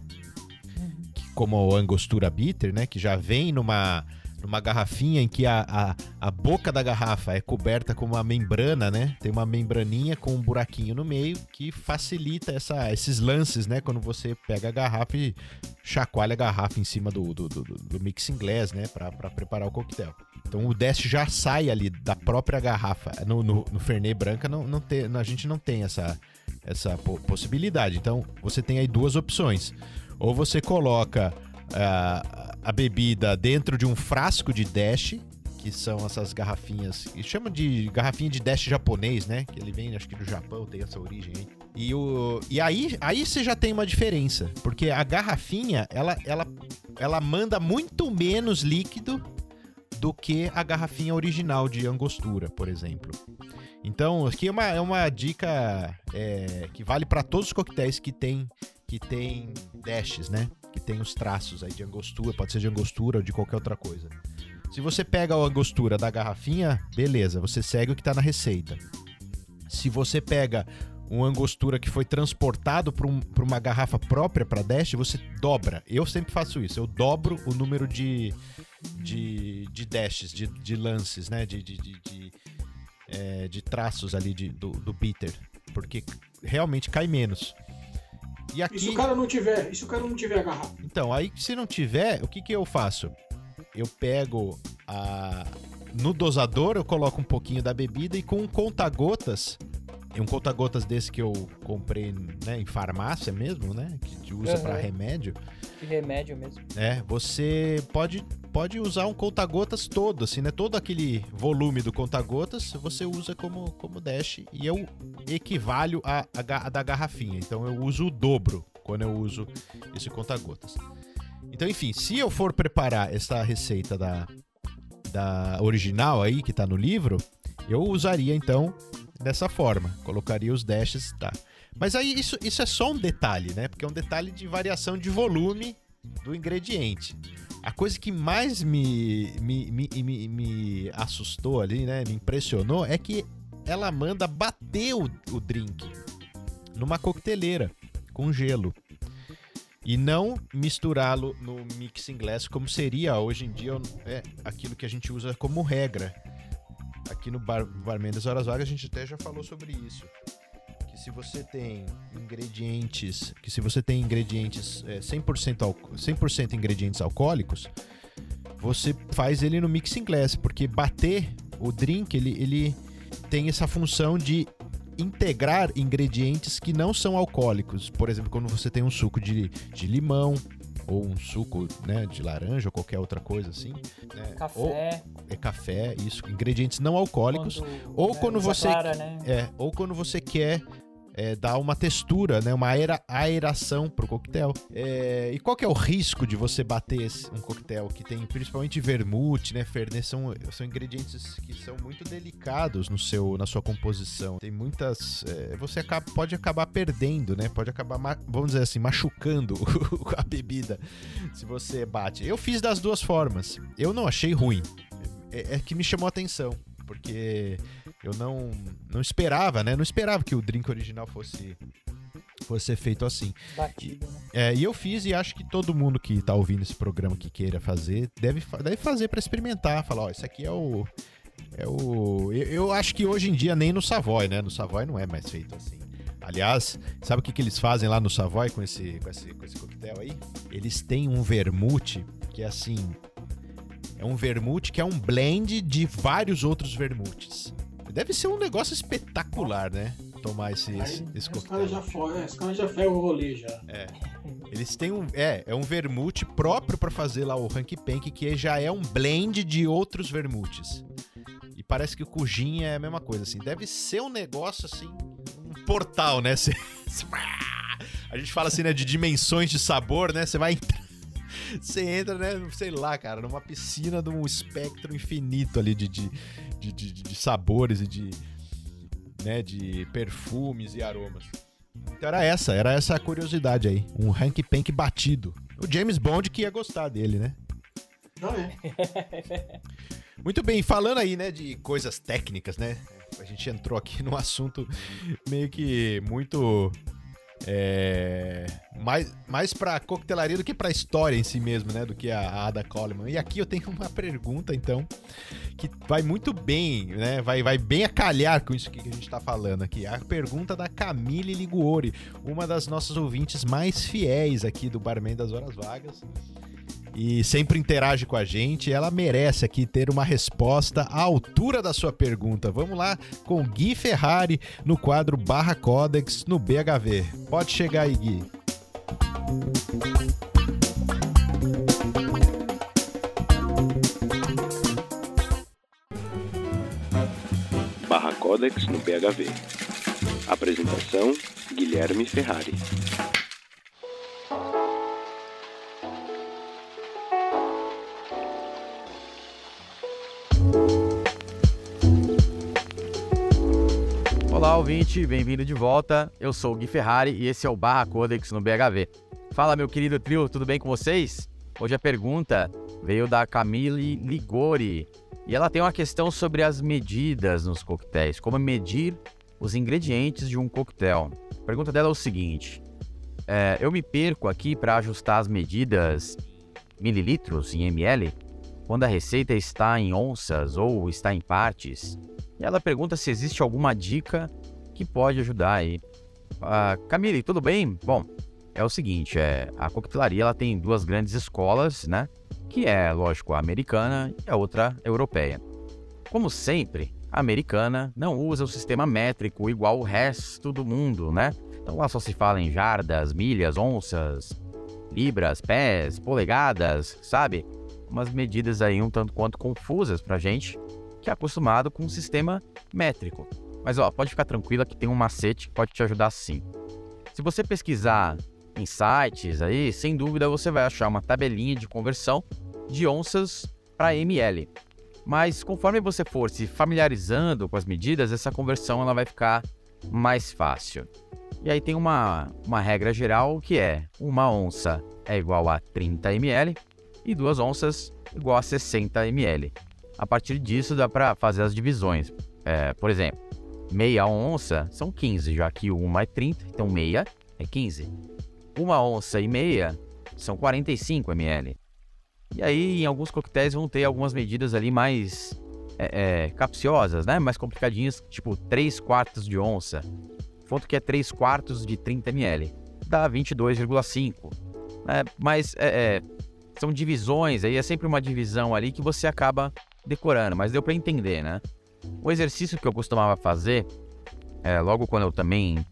Que- Como o Angostura Bitter, né? Que já vem numa, numa garrafinha em que a, a, a boca da garrafa é coberta com uma membrana, né? Tem uma membraninha com um buraquinho no meio que facilita essa, esses lances, né? Quando você pega a garrafa e chacoalha a garrafa em cima do, do, do, do mixing glass, né? Pra preparar o coquetel. Então o Dash já sai ali da própria garrafa. No, no, no Fernet Branca não, não tem, a gente não tem essa, essa po- possibilidade. Então você tem aí duas opções. Ou você coloca ah, a bebida dentro de um frasco de Dash, que são essas garrafinhas, que chama de garrafinha de Dash japonês, né? Que ele vem, acho que do Japão, tem essa origem aí. E, o, e aí, aí você já tem uma diferença, porque a garrafinha, ela, ela, ela manda muito menos líquido do que a garrafinha original de angostura, por exemplo. Então, aqui é uma, é uma dica é, que vale para todos os coquetéis que tem que tem dashes, né? Que tem os traços aí de angostura, pode ser de angostura ou de qualquer outra coisa. Se você pega a angostura da garrafinha, beleza, você segue o que tá na receita. Se você pega uma angostura que foi transportado para um, uma garrafa própria para Dash, você dobra. Eu sempre faço isso, eu dobro o número de, de, de dashes, de, de lances, né? De, de, de, de, é, de traços ali de, do, do bitter. Porque realmente cai menos. E aqui...
E se o cara não tiver, e se o cara não tiver a garrafa?
Então, aí se não tiver, o que, que eu faço? Eu pego a. No dosador, eu coloco um pouquinho da bebida e com um conta-gotas. Um conta-gotas desse que eu comprei né, em farmácia mesmo, né? Que te usa
Uhum.
pra remédio.
Que remédio mesmo.
É, você pode, pode usar um conta-gotas todo, assim, né? Todo aquele volume do conta-gotas você usa como, como dash e eu equivalho a, a, a da garrafinha. Então eu uso o dobro quando eu uso esse conta-gotas. Então, enfim, se eu for preparar essa receita da, da original aí, que tá no livro, eu usaria então dessa forma. Colocaria os dashes, tá. Mas aí isso, isso é só um detalhe, né? Porque é um detalhe de variação de volume do ingrediente. A coisa que mais me, me, me, me, me assustou ali, né? Me impressionou é que ela manda bater o, o drink numa coqueteleira com gelo. E não misturá-lo no mixing glass como seria hoje em dia é aquilo que a gente usa como regra. Aqui no Bar Barman das Horas Vagas a gente até já falou sobre isso. Que se você tem ingredientes, que se você tem ingredientes é, 100%, alco 100 ingredientes alcoólicos, você faz ele no mixing glass, porque bater o drink, ele, ele tem essa função de integrar ingredientes que não são alcoólicos. Por exemplo, quando você tem um suco de, de limão ou um suco né, de laranja ou qualquer outra coisa assim. Né? Ou
Café.
é café, isso, ingredientes não alcoólicos.
quando,
ou
né,
quando você-
Clara, né?
É, ou quando você quer é, dar uma textura, né, uma aera, aeração pro coquetel. É, e qual que é o risco de você bater um coquetel que tem principalmente vermute, né, Fernet, são, são ingredientes que são muito delicados no seu, na sua composição. Tem muitas, é, você acaba- pode acabar perdendo, né, pode acabar, vamos dizer assim, machucando a bebida se você bate. Eu fiz das duas formas. Eu não achei ruim. É, é que me chamou a atenção, porque eu não, não esperava, né? Não esperava que o drink original fosse fosse ser feito assim.
Batido, né?
É, e eu fiz e acho que todo mundo que tá ouvindo esse programa que queira fazer deve, deve fazer pra experimentar, falar, ó, isso aqui é o é o eu, eu acho que hoje em dia nem no Savoy, né? No Savoy não é mais feito assim. Aliás, sabe o que, que eles fazem lá no Savoy com esse, com esse, com esse coquetel aí? Eles têm um vermute que é assim. É um vermute que é um blend de vários outros vermutes. Deve ser um negócio espetacular, né? Tomar esse, esse,
Aí,
esse coquetel.
já é, os caras já ferram o rolê já.
Eles têm um. É, é um vermute próprio pra fazer lá o Hanky Panky, que já é um blend de outros vermutes. E parece que o Cujin é a mesma coisa, assim. Deve ser um negócio assim. Um portal, né? Cê- a gente fala assim, né? De dimensões de sabor, né? Você vai. entrar- Você entra, né? Sei lá, cara, numa piscina de um espectro infinito ali de, de, de, de- de sabores e de. Né, de perfumes e aromas. Então era essa, era essa a curiosidade aí. Um Hank Pank batido. O James Bond que ia gostar dele, né?
Não é.
Muito bem, falando aí, né, de coisas técnicas, né? A gente entrou aqui num assunto meio que muito. É, mais, mais pra coquetelaria do que pra história em si mesmo, né? Do que a, Ada Coleman. E aqui eu tenho uma pergunta, então, que vai muito bem, né? Vai, vai bem a calhar com isso que a gente tá falando aqui. A pergunta da Camille Liguori, uma das nossas ouvintes mais fiéis aqui do Barman das Horas Vagas e sempre interage com a gente. Ela merece aqui ter uma resposta à altura da sua pergunta. Vamos lá com Gui Ferrari no quadro Barra Codex no BHV. Pode chegar aí, Gui.
Barra Codex no BHV. Apresentação: Guilherme Ferrari.
Olá, ouvinte, bem-vindo de volta. Eu sou o Gui Ferrari e esse é o Barra Codex no BHV. Fala, meu querido trio, tudo bem com vocês? Hoje a pergunta veio da Camille Ligori. E ela tem uma questão sobre as medidas nos coquetéis, como medir os ingredientes de um coquetel. A pergunta dela é o seguinte: é, eu me perco aqui para ajustar as medidas mililitros em ml quando a receita está em onças ou está em partes. E ela pergunta se existe alguma dica que pode ajudar aí. Uh, Camille, tudo bem? Bom, é o seguinte, é, a coquetelaria ela tem duas grandes escolas, né? Que é, lógico, a americana e a outra europeia. Como sempre, a americana não usa o sistema métrico igual o resto do mundo, né? Então lá só se fala em jardas, milhas, onças, libras, pés, polegadas, sabe? Umas medidas aí um tanto quanto confusas pra gente, que é acostumado com um sistema métrico. Mas ó, pode ficar tranquila que tem um macete que pode te ajudar sim. Se você pesquisar em sites aí, sem dúvida você vai achar uma tabelinha de conversão de onças para ml. Mas conforme você for se familiarizando com as medidas, essa conversão ela vai ficar mais fácil. E aí tem uma, uma regra geral que é uma onça é igual a 30 ml e duas onças igual a 60 ml. A partir disso dá para fazer as divisões. É, por exemplo, meia onça são 15, já que uma é 30, então meia é 15. Uma onça e meia são 45 ml. E aí, em alguns coquetéis vão ter algumas medidas ali mais é, é, capciosas, né? Mais complicadinhas, tipo 3 quartos de onça. Ponto que é 3 quartos de 30 ml. Dá 22,5. É, mas é, é, são divisões, aí é sempre uma divisão ali que você acaba decorando, mas deu para entender, né? O exercício que eu costumava fazer, é, logo quando eu também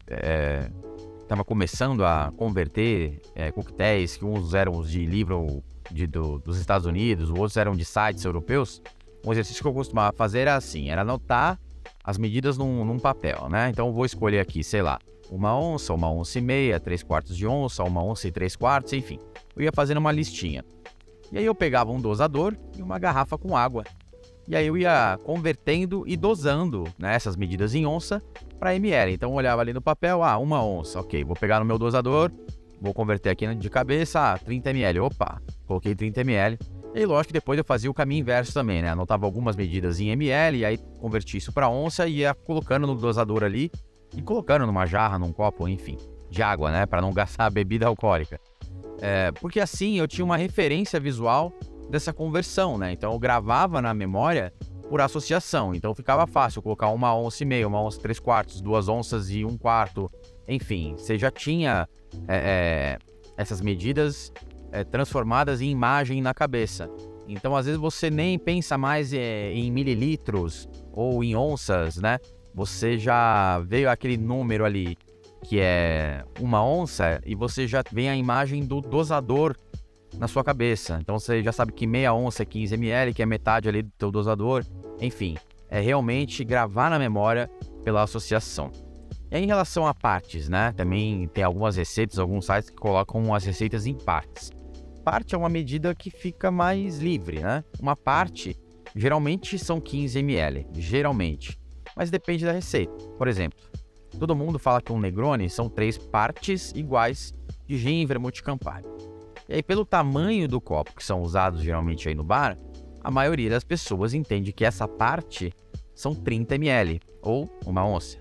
estava é, começando a converter é, coquetéis, que uns eram de livro de, do, dos Estados Unidos, outros eram de sites europeus, um exercício que eu costumava fazer era assim, era anotar as medidas num, num papel, né? Então vou escolher aqui, sei lá, uma onça, uma onça e meia, três quartos de onça, uma onça e três quartos, enfim. Eu ia fazendo uma listinha. E aí eu pegava um dosador e uma garrafa com água. E aí eu ia convertendo e dosando né, essas medidas em onça para ml. Então eu olhava ali no papel, ah, uma onça, ok, vou pegar no meu dosador, vou converter aqui de cabeça, ah, 30 ml, opa, coloquei 30 ml. E lógico que depois eu fazia o caminho inverso também, né? Anotava algumas medidas em ml, e aí converti isso para onça e ia colocando no dosador ali e colocando numa jarra, num copo, enfim, de água, né? Para não gastar a bebida alcoólica. É, porque assim eu tinha uma referência visual dessa conversão, né? Então eu gravava na memória por associação. Então ficava fácil colocar uma onça e meia, uma onça três quartos, duas onças e um quarto. Enfim, você já tinha é, é, essas medidas é, transformadas em imagem na cabeça. Então às vezes você nem pensa mais é, em mililitros ou em onças, né? Você já veio aquele número ali que é uma onça e você já vem a imagem do dosador na sua cabeça. Então você já sabe que meia onça é 15 ml, que é metade ali do teu dosador. Enfim, é realmente gravar na memória pela associação. E em relação a partes, né? Também tem algumas receitas, alguns sites que colocam as receitas em partes. Parte é uma medida que fica mais livre, né? Uma parte geralmente são 15 ml, geralmente, mas depende da receita. Por exemplo, todo mundo fala que um Negroni são três partes iguais de gin, vermute e campari. E aí, pelo tamanho do copo que são usados geralmente aí no bar, a maioria das pessoas entende que essa parte são 30 ml ou uma onça.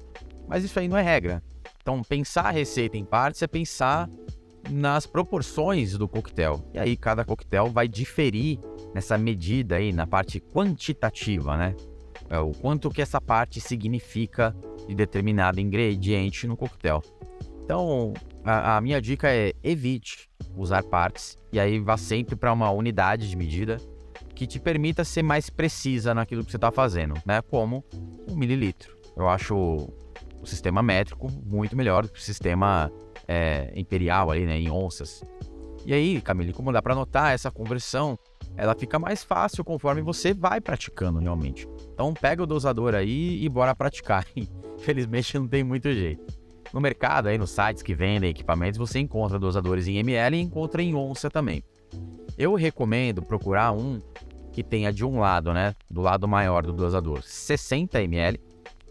Mas isso aí não é regra. Então, pensar a receita em partes é pensar nas proporções do coquetel. E aí, cada coquetel vai diferir nessa medida aí, na parte quantitativa, né? É o quanto que essa parte significa de determinado ingrediente no coquetel. Então, a, a minha dica é evite usar partes e aí vá sempre para uma unidade de medida que te permita ser mais precisa naquilo que você está fazendo, né? Como um mililitro. Eu acho o sistema métrico muito melhor do que o sistema é, imperial ali, né? Em onças. E aí, Camille, como dá para notar, essa conversão ela fica mais fácil conforme você vai praticando realmente. Então pega o dosador aí e bora praticar. Infelizmente não tem muito jeito. No mercado, aí nos sites que vendem equipamentos, você encontra dosadores em ml e encontra em onça também. Eu recomendo procurar um que tenha de um lado, né, do lado maior do dosador, 60 ml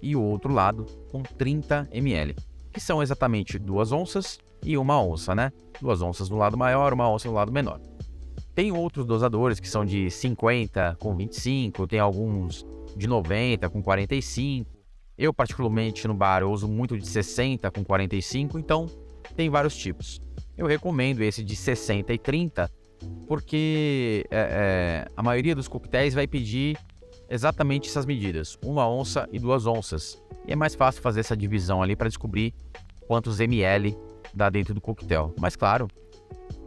e o outro lado com 30 ml, que são exatamente duas onças e uma onça, né? Duas onças no lado maior, uma onça no lado menor. Tem outros dosadores que são de 50 com 25, tem alguns de 90 com 45. Eu, particularmente no bar, uso muito de 60 com 45, então tem vários tipos. Eu recomendo esse de 60 e 30, porque é, é, a maioria dos coquetéis vai pedir exatamente essas medidas, uma onça e duas onças. E é mais fácil fazer essa divisão ali para descobrir quantos ml dá dentro do coquetel. Mas claro,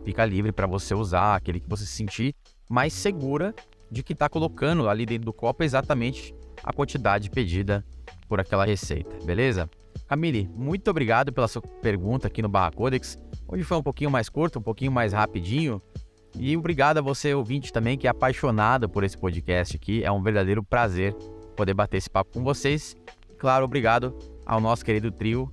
fica livre para você usar aquele que você se sentir mais segura de que está colocando ali dentro do copo exatamente a quantidade pedida por aquela receita, beleza? Camille, muito obrigado pela sua pergunta aqui no Barra Codex. Hoje foi um pouquinho mais curto, um pouquinho mais rapidinho. E obrigado a você, ouvinte, também, que é apaixonado por esse podcast aqui. É um verdadeiro prazer poder bater esse papo com vocês. Claro, obrigado ao nosso querido trio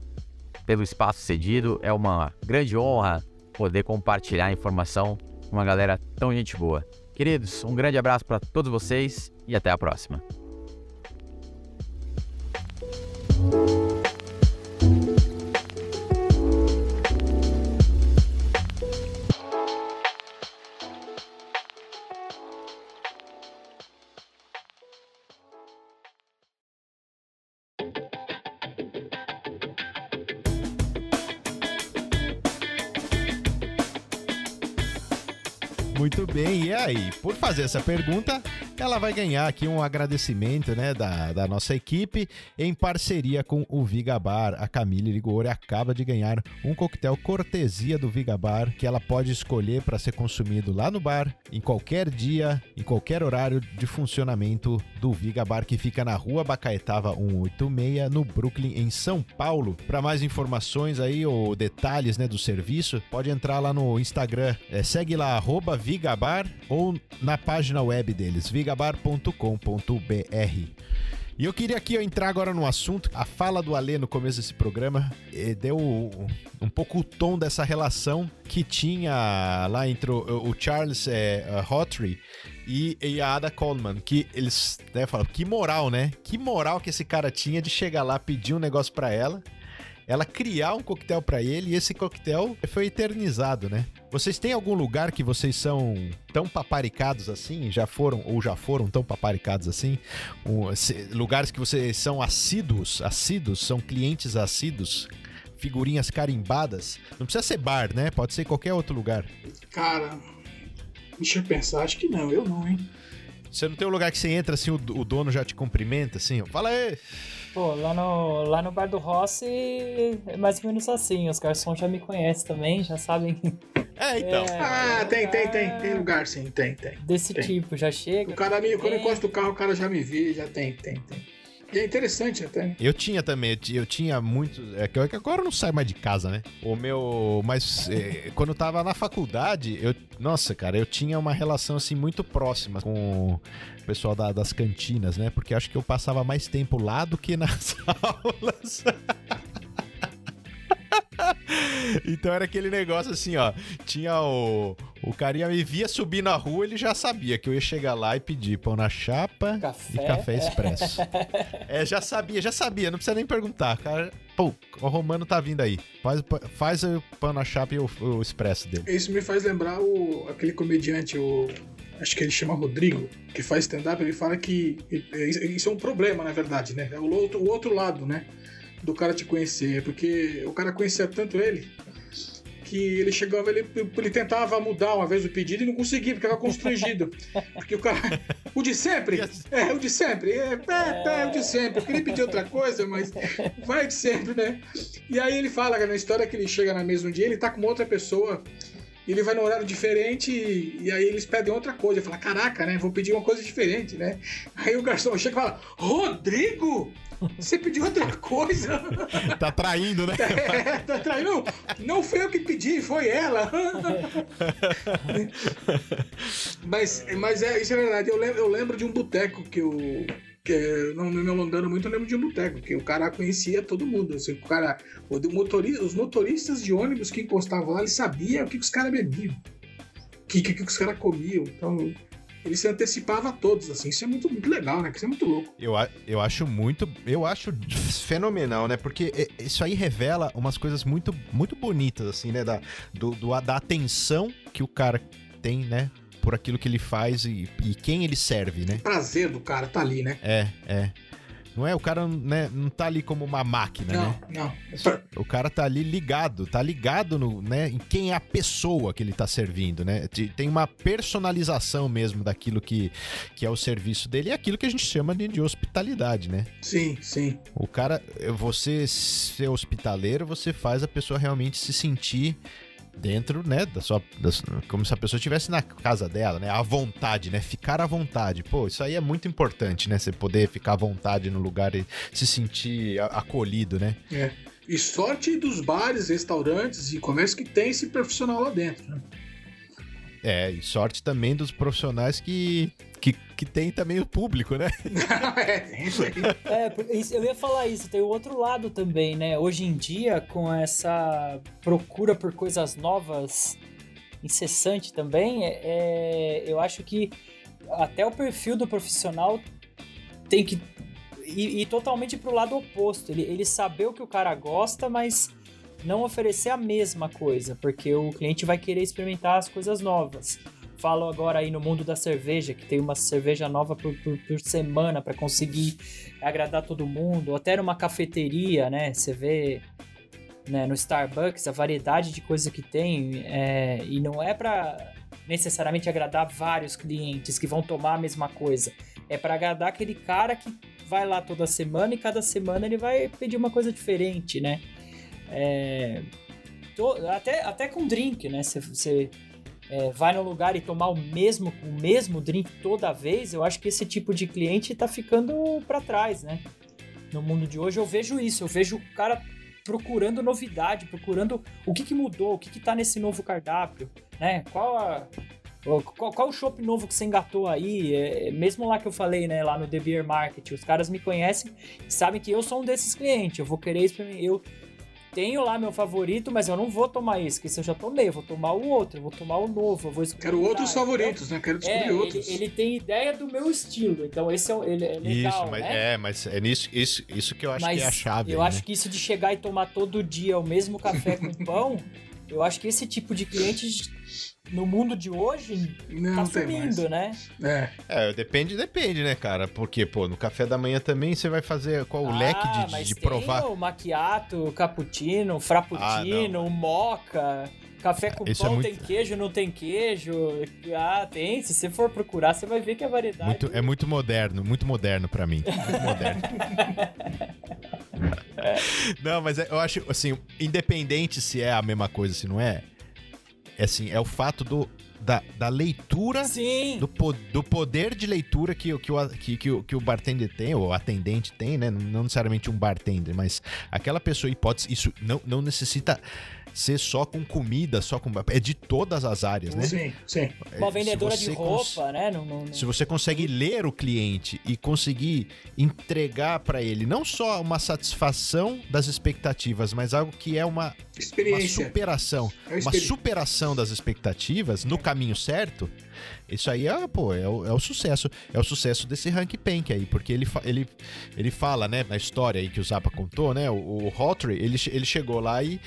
pelo espaço cedido. É uma grande honra poder compartilhar a informação com uma galera tão gente boa. Queridos, um grande abraço para todos vocês e até a próxima.
Bem, e aí? Por fazer essa pergunta, ela vai ganhar aqui um agradecimento né, da, da nossa equipe em parceria com o Vigabar. A Camille Ligori acaba de ganhar um coquetel cortesia do Vigabar que ela pode escolher para ser consumido lá no bar, em qualquer dia, em qualquer horário de funcionamento do Vigabar, que fica na rua Bacaetava 186, no Brooklyn, em São Paulo. Para mais informações aí ou detalhes né, do serviço, pode entrar lá no Instagram, é, segue lá, Vigabar, ou na página web deles, vigabar.com.br. E eu queria aqui ó, entrar agora no assunto. A fala do Alê no começo desse programa eh, deu um pouco o tom dessa relação que tinha lá entre o, Charles é, Hotry e, e, a Ada Coleman. Que eles né, falam, que moral, né? Que moral que esse cara tinha de chegar lá, pedir um negócio para ela ela criar um coquetel para ele e esse coquetel foi eternizado, né? Vocês têm algum lugar que vocês são tão paparicados assim? Já foram ou já foram tão paparicados assim? Um, se, lugares que vocês são assíduos, assíduos, são clientes assíduos, figurinhas carimbadas. Não precisa ser bar, né? Pode ser qualquer outro lugar.
Cara, deixa eu pensar, acho que não, eu não, hein?
Você não tem um lugar que você entra assim, o, o dono já te cumprimenta assim? Fala aí!
Pô, lá no, lá no bar do Rossi é mais ou menos assim. Os garçons já me conhecem também, já sabem.
É, então.
É, ah, tem, tem, tem. Tem lugar sim, tem, tem.
Desse
tem.
tipo, já chega.
O cara me, quando encosta o carro, o cara já me vê, já tem, tem, tem. E é interessante até.
Eu tinha também, eu tinha muito. É que agora eu não saio mais de casa, né? O meu. Mas é, quando eu tava na faculdade, eu. Nossa, cara, eu tinha uma relação assim muito próxima com o pessoal da, das cantinas, né? Porque acho que eu passava mais tempo lá do que nas aulas. então era aquele negócio assim, ó. Tinha o. O carinha me via subir na rua, ele já sabia que eu ia chegar lá e pedir pão na chapa
café?
e café expresso. é, já sabia, já sabia, não precisa nem perguntar. Cara, pô, o Romano tá vindo aí. Faz, faz o pão na chapa e o, o expresso dele.
Isso me faz lembrar o, aquele comediante, o acho que ele chama Rodrigo, que faz stand-up, ele fala que isso é um problema, na verdade, né? É o outro, o outro lado, né? Do cara te conhecer, porque o cara conhecia tanto ele que ele chegava, ele, ele tentava mudar uma vez o pedido e não conseguia, porque estava constrangido. Porque o cara. O de sempre? É, o de sempre. É, é, é o de sempre. Eu queria pedir outra coisa, mas vai de sempre, né? E aí ele fala na história que ele chega na mesa um dia, ele tá com uma outra pessoa ele vai num horário diferente e, aí eles pedem outra coisa. Ele fala, caraca, né? Vou pedir uma coisa diferente, né? Aí o garçom chega e fala, Rodrigo! Você pediu outra coisa?
Tá traindo, né?
É, tá traindo. Não, foi eu que pedi, foi ela. mas mas é, isso é verdade. Eu lembro, eu lembro de um boteco que eu. Que não me alongando muito, eu lembro de um boteco, que o cara conhecia todo mundo. Assim, o cara, o motorista, os motoristas de ônibus que encostavam lá, ele sabia o que, que os caras bebiam, o que, que, que os caras comiam. Então, ele se antecipava a todos, assim. Isso é muito, muito legal, né? Isso é muito louco.
Eu, eu acho muito. Eu acho fenomenal, né? Porque isso aí revela umas coisas muito, muito bonitas, assim, né? Da, do, do, da atenção que o cara tem, né? por aquilo que ele faz e, e quem ele serve, né?
Prazer do cara tá ali, né?
É, é. Não é? O cara né, não tá ali como uma máquina,
Não,
né?
não. É pra-
O cara tá ali ligado, tá ligado no, né, em quem é a pessoa que ele tá servindo, né? Te- Tem uma personalização mesmo daquilo que, que é o serviço dele e aquilo que a gente chama de, de hospitalidade, né?
Sim, sim.
O cara, você ser hospitaleiro, você faz a pessoa realmente se sentir dentro, né, da sua, da sua- como se a pessoa estivesse na casa dela, né, à vontade, né, ficar à vontade. Pô, isso aí é muito importante, né, você poder ficar à vontade no lugar e se sentir acolhido, né.
É. E sorte dos bares, restaurantes e comércio que tem esse profissional lá dentro. Né?
É, e sorte também dos profissionais que que, que tem também o público, né?
é.
É, eu ia falar isso, tem o outro lado também, né? Hoje em dia, com essa procura por coisas novas incessante também, é, é- eu acho que até o perfil do profissional tem que ir, ir totalmente pro lado oposto. Ele, ele saber o que o cara gosta, mas não oferecer a mesma coisa, porque o cliente vai querer experimentar as coisas novas. Falo agora aí no mundo da cerveja, que tem uma cerveja nova por, por- por semana para conseguir agradar todo mundo, até numa cafeteria, né? Você vê né, no Starbucks a variedade de coisa que tem, é, e não é para necessariamente agradar vários clientes que vão tomar a mesma coisa. É para agradar aquele cara que vai lá toda semana e cada semana ele vai pedir uma coisa diferente, né? É, até, até com drink, né? Você é, vai no lugar e tomar o mesmo, o mesmo drink toda vez, eu acho que esse tipo de cliente tá ficando para trás, né? No mundo de hoje eu vejo isso, eu vejo o cara procurando novidade, procurando o que, que mudou, o que, que tá nesse novo cardápio, né? Qual a. Qual, qual o chopp novo que você engatou aí? É, mesmo lá que eu falei, né? Lá no The Beer Market, os caras me conhecem e sabem que eu sou um desses clientes. Eu vou querer. Eu tenho lá meu favorito, mas eu não vou tomar esse, que esse eu já tomei. Eu vou tomar o outro, eu vou tomar o novo, eu vou
Quero
experimentar,
outros
entendeu?
favoritos, né? Quero descobrir
É,
outros.
ele, ele tem ideia do meu estilo, então esse é, o- ele é legal,
isso, mas
né?
é, mas é nisso, isso, isso que eu acho
Mas
que é a chave.
eu
aí,
acho
né?
que isso de chegar e tomar todo dia o mesmo café com pão, eu acho que esse tipo de cliente no mundo de hoje
Não
tá sumindo, né?
É.
É, depende, depende, né, cara? Porque, pô, no café da manhã também você vai fazer qual o
Ah,
leque de-
mas
de
tem
provar.
o macchiato, o cappuccino, o frappuccino, o moca, café com
Isso é
pão
muito-
tem queijo, não tem queijo. Ah, tem. Se você for procurar, você vai ver que a variedade
Muito, é muito moderno, muito moderno pra mim. Muito moderno. Não, mas é- eu acho, assim, independente se é a mesma coisa, se não é, é assim, é o fato do, da, da leitura,
Sim.
do, po- do poder de leitura que, o- que, o, que, que, o, que o bartender tem, ou o atendente tem, né? Não, não necessariamente um bartender, mas aquela pessoa, hipótese, isso não, não necessita ser só com comida, só com. É de todas as áreas, né?
Sim, sim.
Uma
É, se
vendedora de
você cons-
roupa, né? Não, não, não-
se você consegue ler o cliente e conseguir entregar para ele não só uma satisfação das expectativas, mas algo que é uma, uma superação,
É
uma superação das expectativas no caminho certo, isso aí é, pô, é o, é o sucesso. É o sucesso desse Rank Pank aí, porque ele, fa- ele, ele fala, né, na história aí que o Zappa contou, né, o, o Hawtrey, ele, ele chegou lá e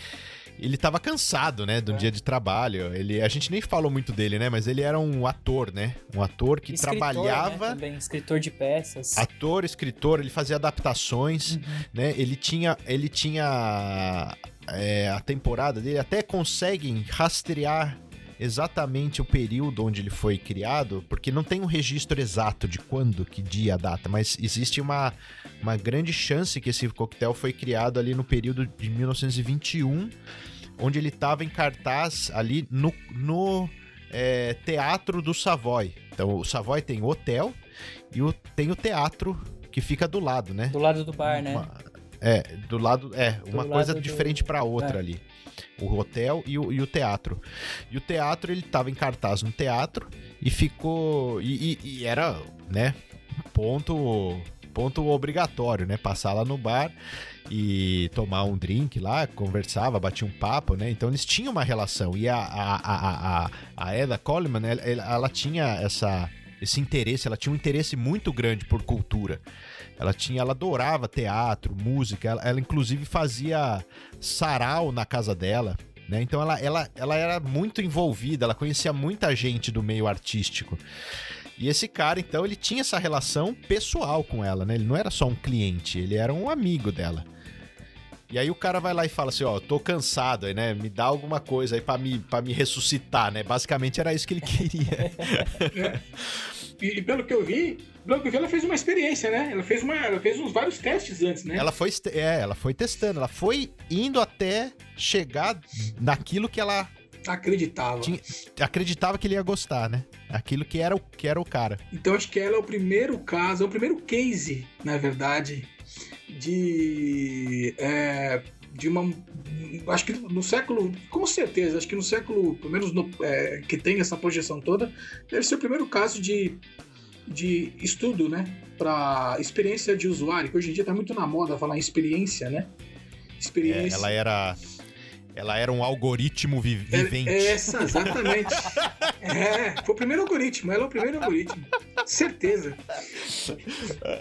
ele tava cansado, né, de um dia de trabalho. Ele, a gente nem falou muito dele, né, mas ele era um ator, né, um ator que
Escritor,
trabalhava...
Né, também, escritor de peças.
Ator, escritor, ele fazia adaptações, né? Ele tinha, ele tinha é, a temporada dele até conseguem rastrear exatamente o período onde ele foi criado, porque não tem um registro exato de quando, que dia, a data, mas existe uma, uma grande chance que esse coquetel foi criado ali no período de 1921, onde ele estava em cartaz ali no, no é, Teatro do Savoy. Então, o Savoy tem o hotel e o, tem o teatro que fica do lado, né?
Do lado do bar, né?
Uma- é, do lado. É, uma
Do
coisa
lado do-
diferente pra outra
é.
ali. O hotel e o, e o teatro. E o teatro, ele tava em cartaz no teatro e ficou. E, e- e era, né? Ponto. Ponto obrigatório, né? Passar lá no bar e tomar um drink lá, conversava, batia um papo, né? Então eles tinham uma relação. E a, a, a, a, Eda Coleman, ela, ela- ela tinha essa, esse interesse, ela tinha um interesse muito grande por cultura. Ela tinha, ela adorava teatro, música, ela, ela inclusive fazia sarau na casa dela. Né? Então ela, ela, ela era muito envolvida, ela conhecia muita gente do meio artístico. E esse cara, então, ele tinha essa relação pessoal com ela, né? Ele não era só um cliente, ele era um amigo dela. E aí o cara vai lá e fala assim, ó, tô cansado, aí, né? Me dá alguma coisa aí pra me, pra me ressuscitar, né? Basicamente era isso que ele queria.
E, pelo que eu vi, pelo que eu vi, ela fez uma experiência, né? Ela fez, uma, ela fez uns vários testes antes, né?
ela foi, é, ela foi testando, ela foi indo até chegar naquilo que ela
Acreditava.
Tinha- acreditava que ele ia gostar, né? Aquilo que era o, que era o cara.
Então acho que ela é o primeiro caso, é o primeiro case, na verdade, de. é, de uma. Acho que no século. Com certeza, acho que no século, pelo menos no, é, que tem essa projeção toda, deve ser o primeiro caso de, de estudo, né? Para experiência de usuário, que hoje em dia tá muito na moda falar em experiência, né?
É,
Experiência.
ela era. Ela era um algoritmo vi-
É-
vivente.
É essa, exatamente. é, foi o primeiro algoritmo, ela é o primeiro algoritmo. Certeza.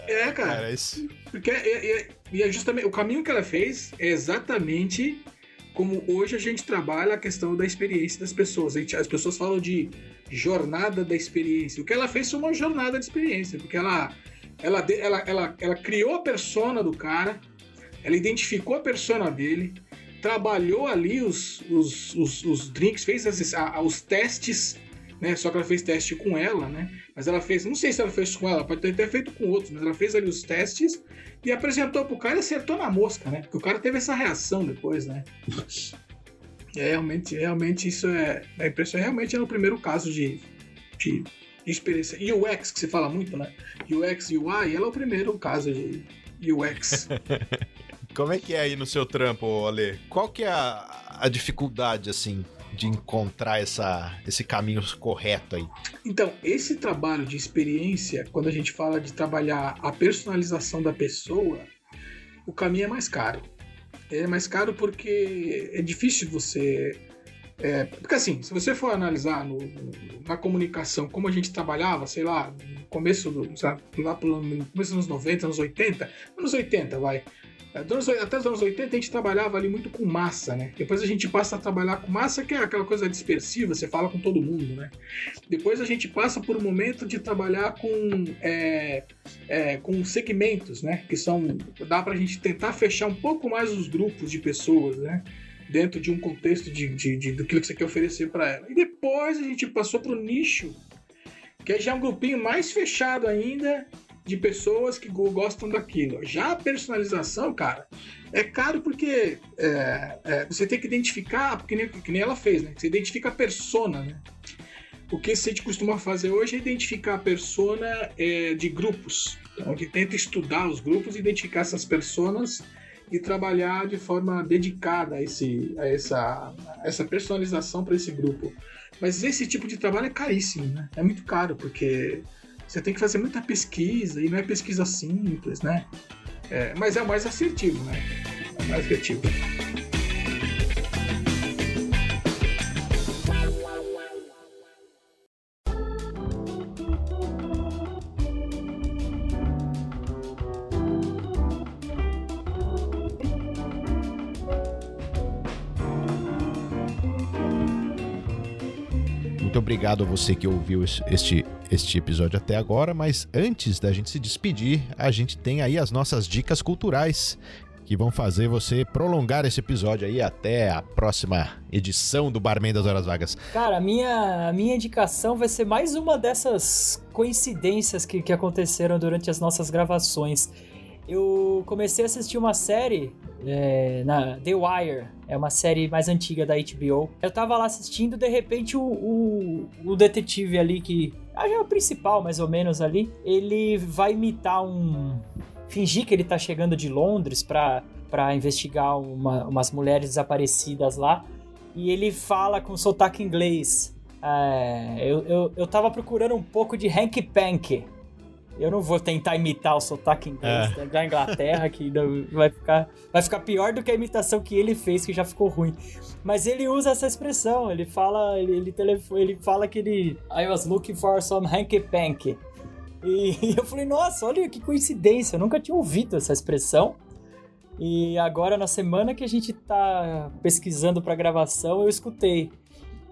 É, cara.
Era isso.
Porque é, é- e é justamente o caminho que ela fez é exatamente como hoje a gente trabalha a questão da experiência das pessoas. Gente- as pessoas falam de jornada da experiência. O que ela fez foi uma jornada de experiência, porque ela ela, ela, ela, ela criou a persona do cara, ela identificou a persona dele, trabalhou ali os, os, os, os drinks, fez as- a- os testes, né? Só que ela fez teste com ela, né? Mas ela fez, não sei se ela fez com ela, pode ter até feito com outros, mas ela fez ali os testes e apresentou pro cara e acertou na mosca, né? Porque o cara teve essa reação depois, né? É, realmente, realmente isso é, é impressionante. Realmente é o primeiro caso de, de, experiência. UX, que se fala muito, né? UX e UI, ela é o primeiro caso de UX.
Como é que é aí no seu trampo, Ale? Qual que é a, a dificuldade, assim, de encontrar essa, esse caminho correto aí?
Então, esse trabalho de experiência, quando a gente fala de trabalhar a personalização da pessoa, o caminho é mais caro. É mais caro porque é difícil você. é, porque assim, se você for analisar no- na comunicação como a gente trabalhava, sei lá, no começo do. sei lá, pelo começo dos anos 90, anos 80, anos 80, vai. É, Até os anos 80 a gente trabalhava ali muito com massa, né? Depois a gente passa a trabalhar com massa, que é aquela coisa dispersiva, você fala com todo mundo, né? Depois a gente passa por um momento de trabalhar com, é, é, com segmentos, né? Que são. dá pra gente tentar fechar um pouco mais os grupos de pessoas, né? Dentro de um contexto de, de, de, do que você quer oferecer para ela. E depois a gente passou pro nicho, que é já um grupinho mais fechado ainda de pessoas que go- gostam daquilo. Já a personalização, cara, é caro porque é, é, você tem que identificar, que nem, que nem ela fez, né? Você identifica a persona, né? O que a gente costuma fazer hoje é identificar a persona é, de grupos. Então, a gente tenta estudar os grupos, identificar essas personas e trabalhar de forma dedicada a, esse, a essa, a essa personalização para esse grupo. Mas esse tipo de trabalho é caríssimo, né? É muito caro, porque você tem que fazer muita pesquisa e não é pesquisa simples, né? É, mas é mais assertivo, né? É mais assertivo.
Obrigado a você que ouviu es- este, este episódio até agora, mas antes da gente se despedir, a gente tem aí as nossas dicas culturais que vão fazer você prolongar esse episódio aí até a próxima edição do Barman das Horas Vagas.
Cara, a minha, a minha indicação vai ser mais uma dessas coincidências que, que aconteceram durante as nossas gravações. Eu comecei a assistir uma série é, na The Wire, é uma série mais antiga da HBO. Eu tava lá assistindo, de repente o, o, o detetive ali, que ah, é o principal mais ou menos ali, ele vai imitar um. fingir que ele tá chegando de Londres pra, pra investigar uma- umas mulheres desaparecidas lá e ele fala com sotaque inglês. É, eu, eu, eu tava procurando um pouco de Hank Pank. Eu não vou tentar imitar o sotaque inglês
É.
da Inglaterra, que vai ficar, vai ficar pior do que a imitação que ele fez, que já ficou ruim. Mas ele usa essa expressão, ele fala, ele, ele, telefo- ele fala que ele. I was looking for some Hank Pank. E eu falei, nossa, olha que coincidência, eu nunca tinha ouvido essa expressão. E agora, na semana que a gente tá pesquisando pra gravação, eu escutei.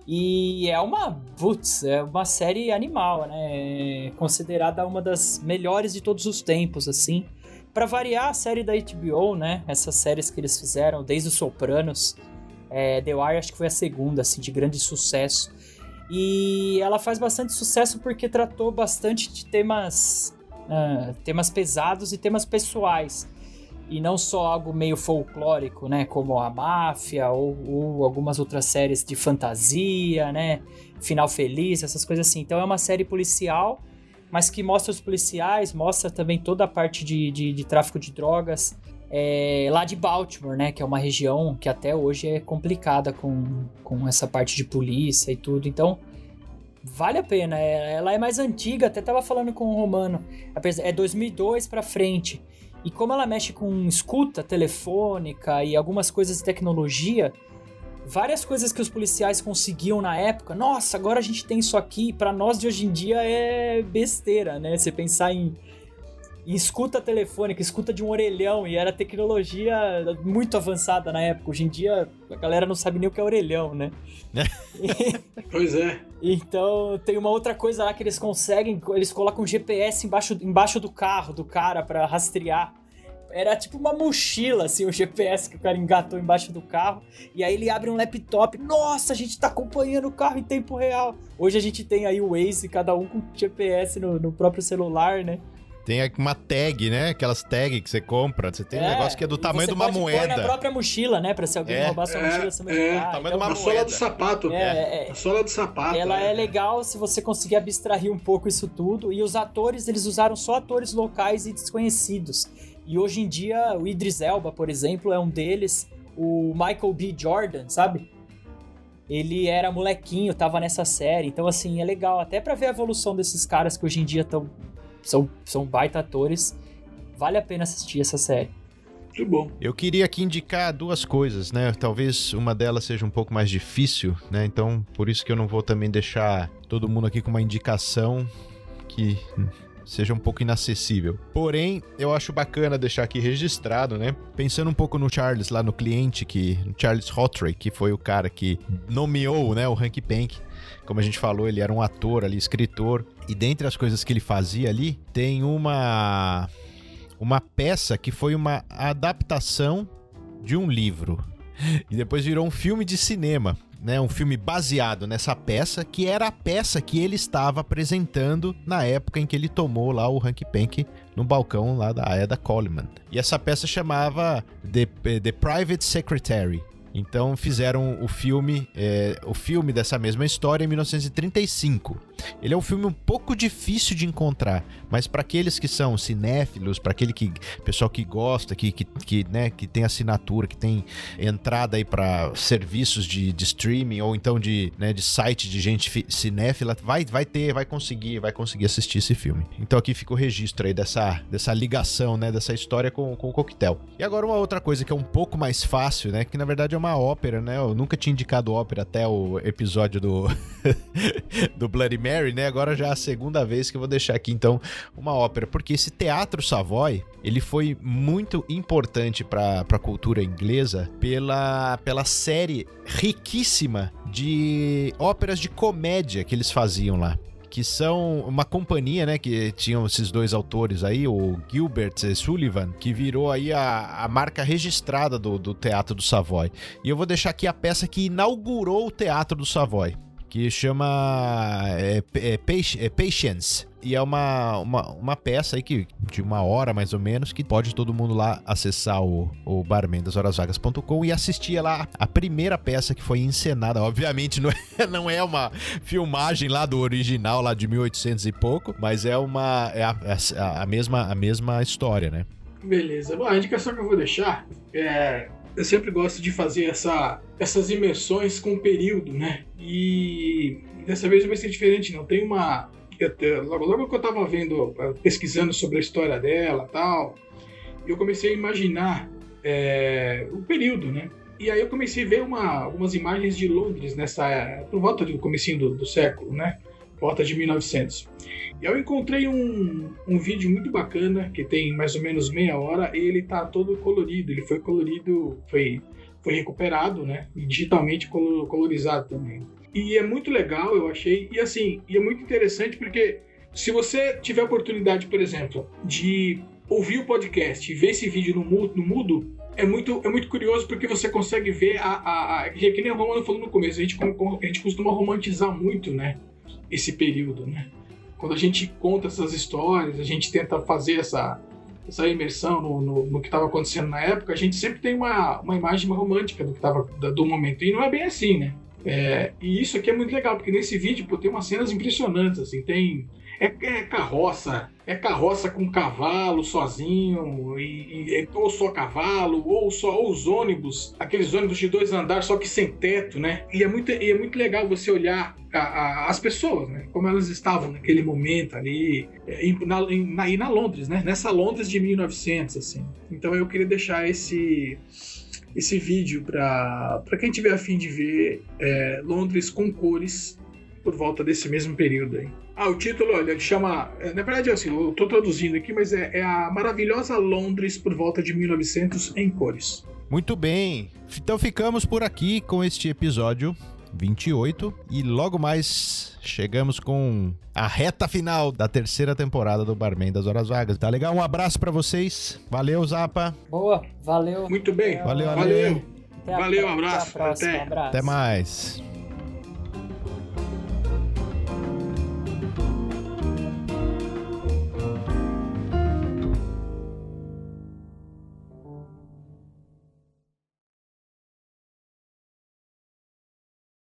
E é uma, putz, é uma série animal, né? É considerada uma das melhores de todos os tempos, assim. Pra variar a série da HBO, né? Essas séries que eles fizeram, desde os Sopranos, é, The Wire acho que foi a segunda, assim, de grande sucesso. E ela faz bastante sucesso porque tratou bastante de temas, uh, temas pesados e temas pessoais e não só algo meio folclórico, né, como a máfia ou, ou, algumas outras séries de fantasia, né, final feliz, essas coisas assim. Então é uma série policial, mas que mostra os policiais, mostra também toda a parte de, de, de tráfico de drogas é, lá de Baltimore, né, que é uma região que até hoje é complicada com, com essa parte de polícia e tudo. Então vale a pena. É, ela é mais antiga, até tava falando com o Romano, é 2002 para frente. E como ela mexe com escuta telefônica e algumas coisas de tecnologia, várias coisas que os policiais conseguiam na época, nossa, agora a gente tem isso aqui, para nós de hoje em dia é besteira, né? Você pensar em, em, escuta telefônica, escuta de um orelhão, e era tecnologia muito avançada na época. Hoje em dia a galera não sabe nem o que é orelhão, né?
pois é.
Então tem uma outra coisa lá que eles conseguem, eles colocam um GPS embaixo, embaixo do carro do cara para rastrear. Era tipo uma mochila, assim, o GPS que o cara engatou embaixo do carro. E aí ele abre um laptop. Nossa, a gente tá acompanhando o carro em tempo real. Hoje a gente tem aí o Waze, cada um com GPS no, no próprio celular, né?
Tem uma tag, né? Aquelas tags que você compra. Você tem é, um negócio que é do tamanho de uma
pode
moeda.
Pôr na própria mochila, né? Pra se alguém é, roubar sua
é,
mochila, você vai
é, tamanho então, de uma a sola do sapato. É, é, a sola do sapato.
Ela
é.
é legal se você conseguir abstrair um pouco isso tudo. E os atores, eles usaram só atores locais e desconhecidos. E hoje em dia, o Idris Elba, por exemplo, é um deles. O Michael B. Jordan, sabe? Ele era molequinho, tava nessa série. Então, assim, é legal até para ver a evolução desses caras que hoje em dia estão são, são baita atores. Vale a pena assistir essa série.
Muito bom.
Eu queria aqui indicar duas coisas, né? Talvez uma delas seja um pouco mais difícil, né? Então, por isso que eu não vou também deixar todo mundo aqui com uma indicação que seja um pouco inacessível. Porém, eu acho bacana deixar aqui registrado, né? Pensando um pouco no Charles lá no cliente que Charles Hawtrey, que foi o cara que nomeou, né, o Hank Pank como a gente falou, ele era um ator ali, escritor. E dentre as coisas que ele fazia ali, tem uma uma peça que foi uma adaptação de um livro. E depois virou um filme de cinema, né? Um filme baseado nessa peça, que era a peça que ele estava apresentando na época em que ele tomou lá o Hank Pank no balcão lá da Ada Coleman. E essa peça chamava The, The Private Secretary. Então fizeram o filme, é, o filme dessa mesma história em 1935. Ele é um filme um pouco difícil de encontrar, mas para aqueles que são cinéfilos, para aquele que pessoal que gosta, que, que, que, né, que tem assinatura, que tem entrada aí para serviços de, de, streaming ou então de, né, de site de gente cinéfila, vai, vai ter, vai conseguir, vai conseguir assistir esse filme. Então aqui fica o registro aí dessa, dessa ligação, né, dessa história com, com o coquetel. E agora uma outra coisa que é um pouco mais fácil, né, que na verdade é uma ópera, né? Eu nunca tinha indicado ópera até o episódio do do Bloody Mary, né? Agora já é a segunda vez que eu vou deixar aqui então uma ópera, porque esse Teatro Savoy, ele foi muito importante para a cultura inglesa pela, pela série riquíssima de óperas de comédia que eles faziam lá que são uma companhia, né, que tinham esses dois autores aí, o Gilbert Sullivan, que virou aí a, a marca registrada do, do Teatro do Savoy. E eu vou deixar aqui a peça que inaugurou o Teatro do Savoy que chama é, é, é, Patience. E é uma, uma, uma peça aí que, de uma hora mais ou menos, que pode todo mundo lá acessar o, o barmendashorasvagas.com e assistir lá a primeira peça que foi encenada. Obviamente não é, não é uma filmagem lá do original, lá de 1800 e pouco, mas é uma é a, a, a mesma, a mesma história, né?
Beleza. Bom, a indicação que eu vou deixar é eu sempre gosto de fazer essa, essas imersões com período, né? E dessa vez vai ser diferente, não. Tem uma. Logo, logo que eu tava vendo, eh, pesquisando sobre a história dela tal, eu comecei a imaginar é, o período, né? E aí eu comecei a ver uma, algumas imagens de Londres nessa por volta do comecinho do, do século, né? Volta de 1900. E eu encontrei um, um vídeo muito bacana, que tem mais ou menos meia hora, e ele tá todo colorido, ele foi colorido, foi, foi recuperado, né? E digitalmente colo- colorizado também. E é muito legal, eu achei, e assim, e é muito interessante porque se você tiver a oportunidade, por exemplo, de ouvir o podcast e ver esse vídeo no mudo, no mudo é muito, é muito curioso porque você consegue ver a. a, a que nem o Romano falou no começo, a gente, a gente costuma romantizar muito, né? Esse período, né? Quando a gente conta essas histórias, a gente tenta fazer essa, essa imersão no, no, no que estava acontecendo na época, a gente sempre tem uma, uma imagem romântica do que tava, da- do momento. E não é bem assim, né? É, e isso aqui é muito legal, porque nesse vídeo pô, tem umas cenas impressionantes, assim, tem. É, é carroça, é carroça com cavalo sozinho, e, e- ou só cavalo, ou só ou os ônibus, aqueles ônibus de dois andares, só que sem teto, né? E é muito, e é muito legal você olhar a- a- as pessoas, né? Como elas estavam naquele momento ali, é, em- na, na, e na Londres, né? Nessa Londres de 1900, assim. Então eu queria deixar esse esse vídeo para quem tiver afim de ver é, Londres com cores por volta desse mesmo período aí. Ah, o título, olha, ele chama. é, Na verdade, é assim, eu tô traduzindo aqui, mas é, é a maravilhosa Londres por volta de 1900 em cores.
Muito bem. Então ficamos por aqui com este episódio 28 e logo mais chegamos com a reta final da terceira temporada do Barman das Horas Vagas. Tá legal? Um abraço pra vocês. Valeu, Zapa.
Boa, valeu.
Muito bem.
Valeu, Ale.
Valeu.
Até a
Valeu,
pró-
abraço,
Até a próxima.
até.
Abraço.
Até mais.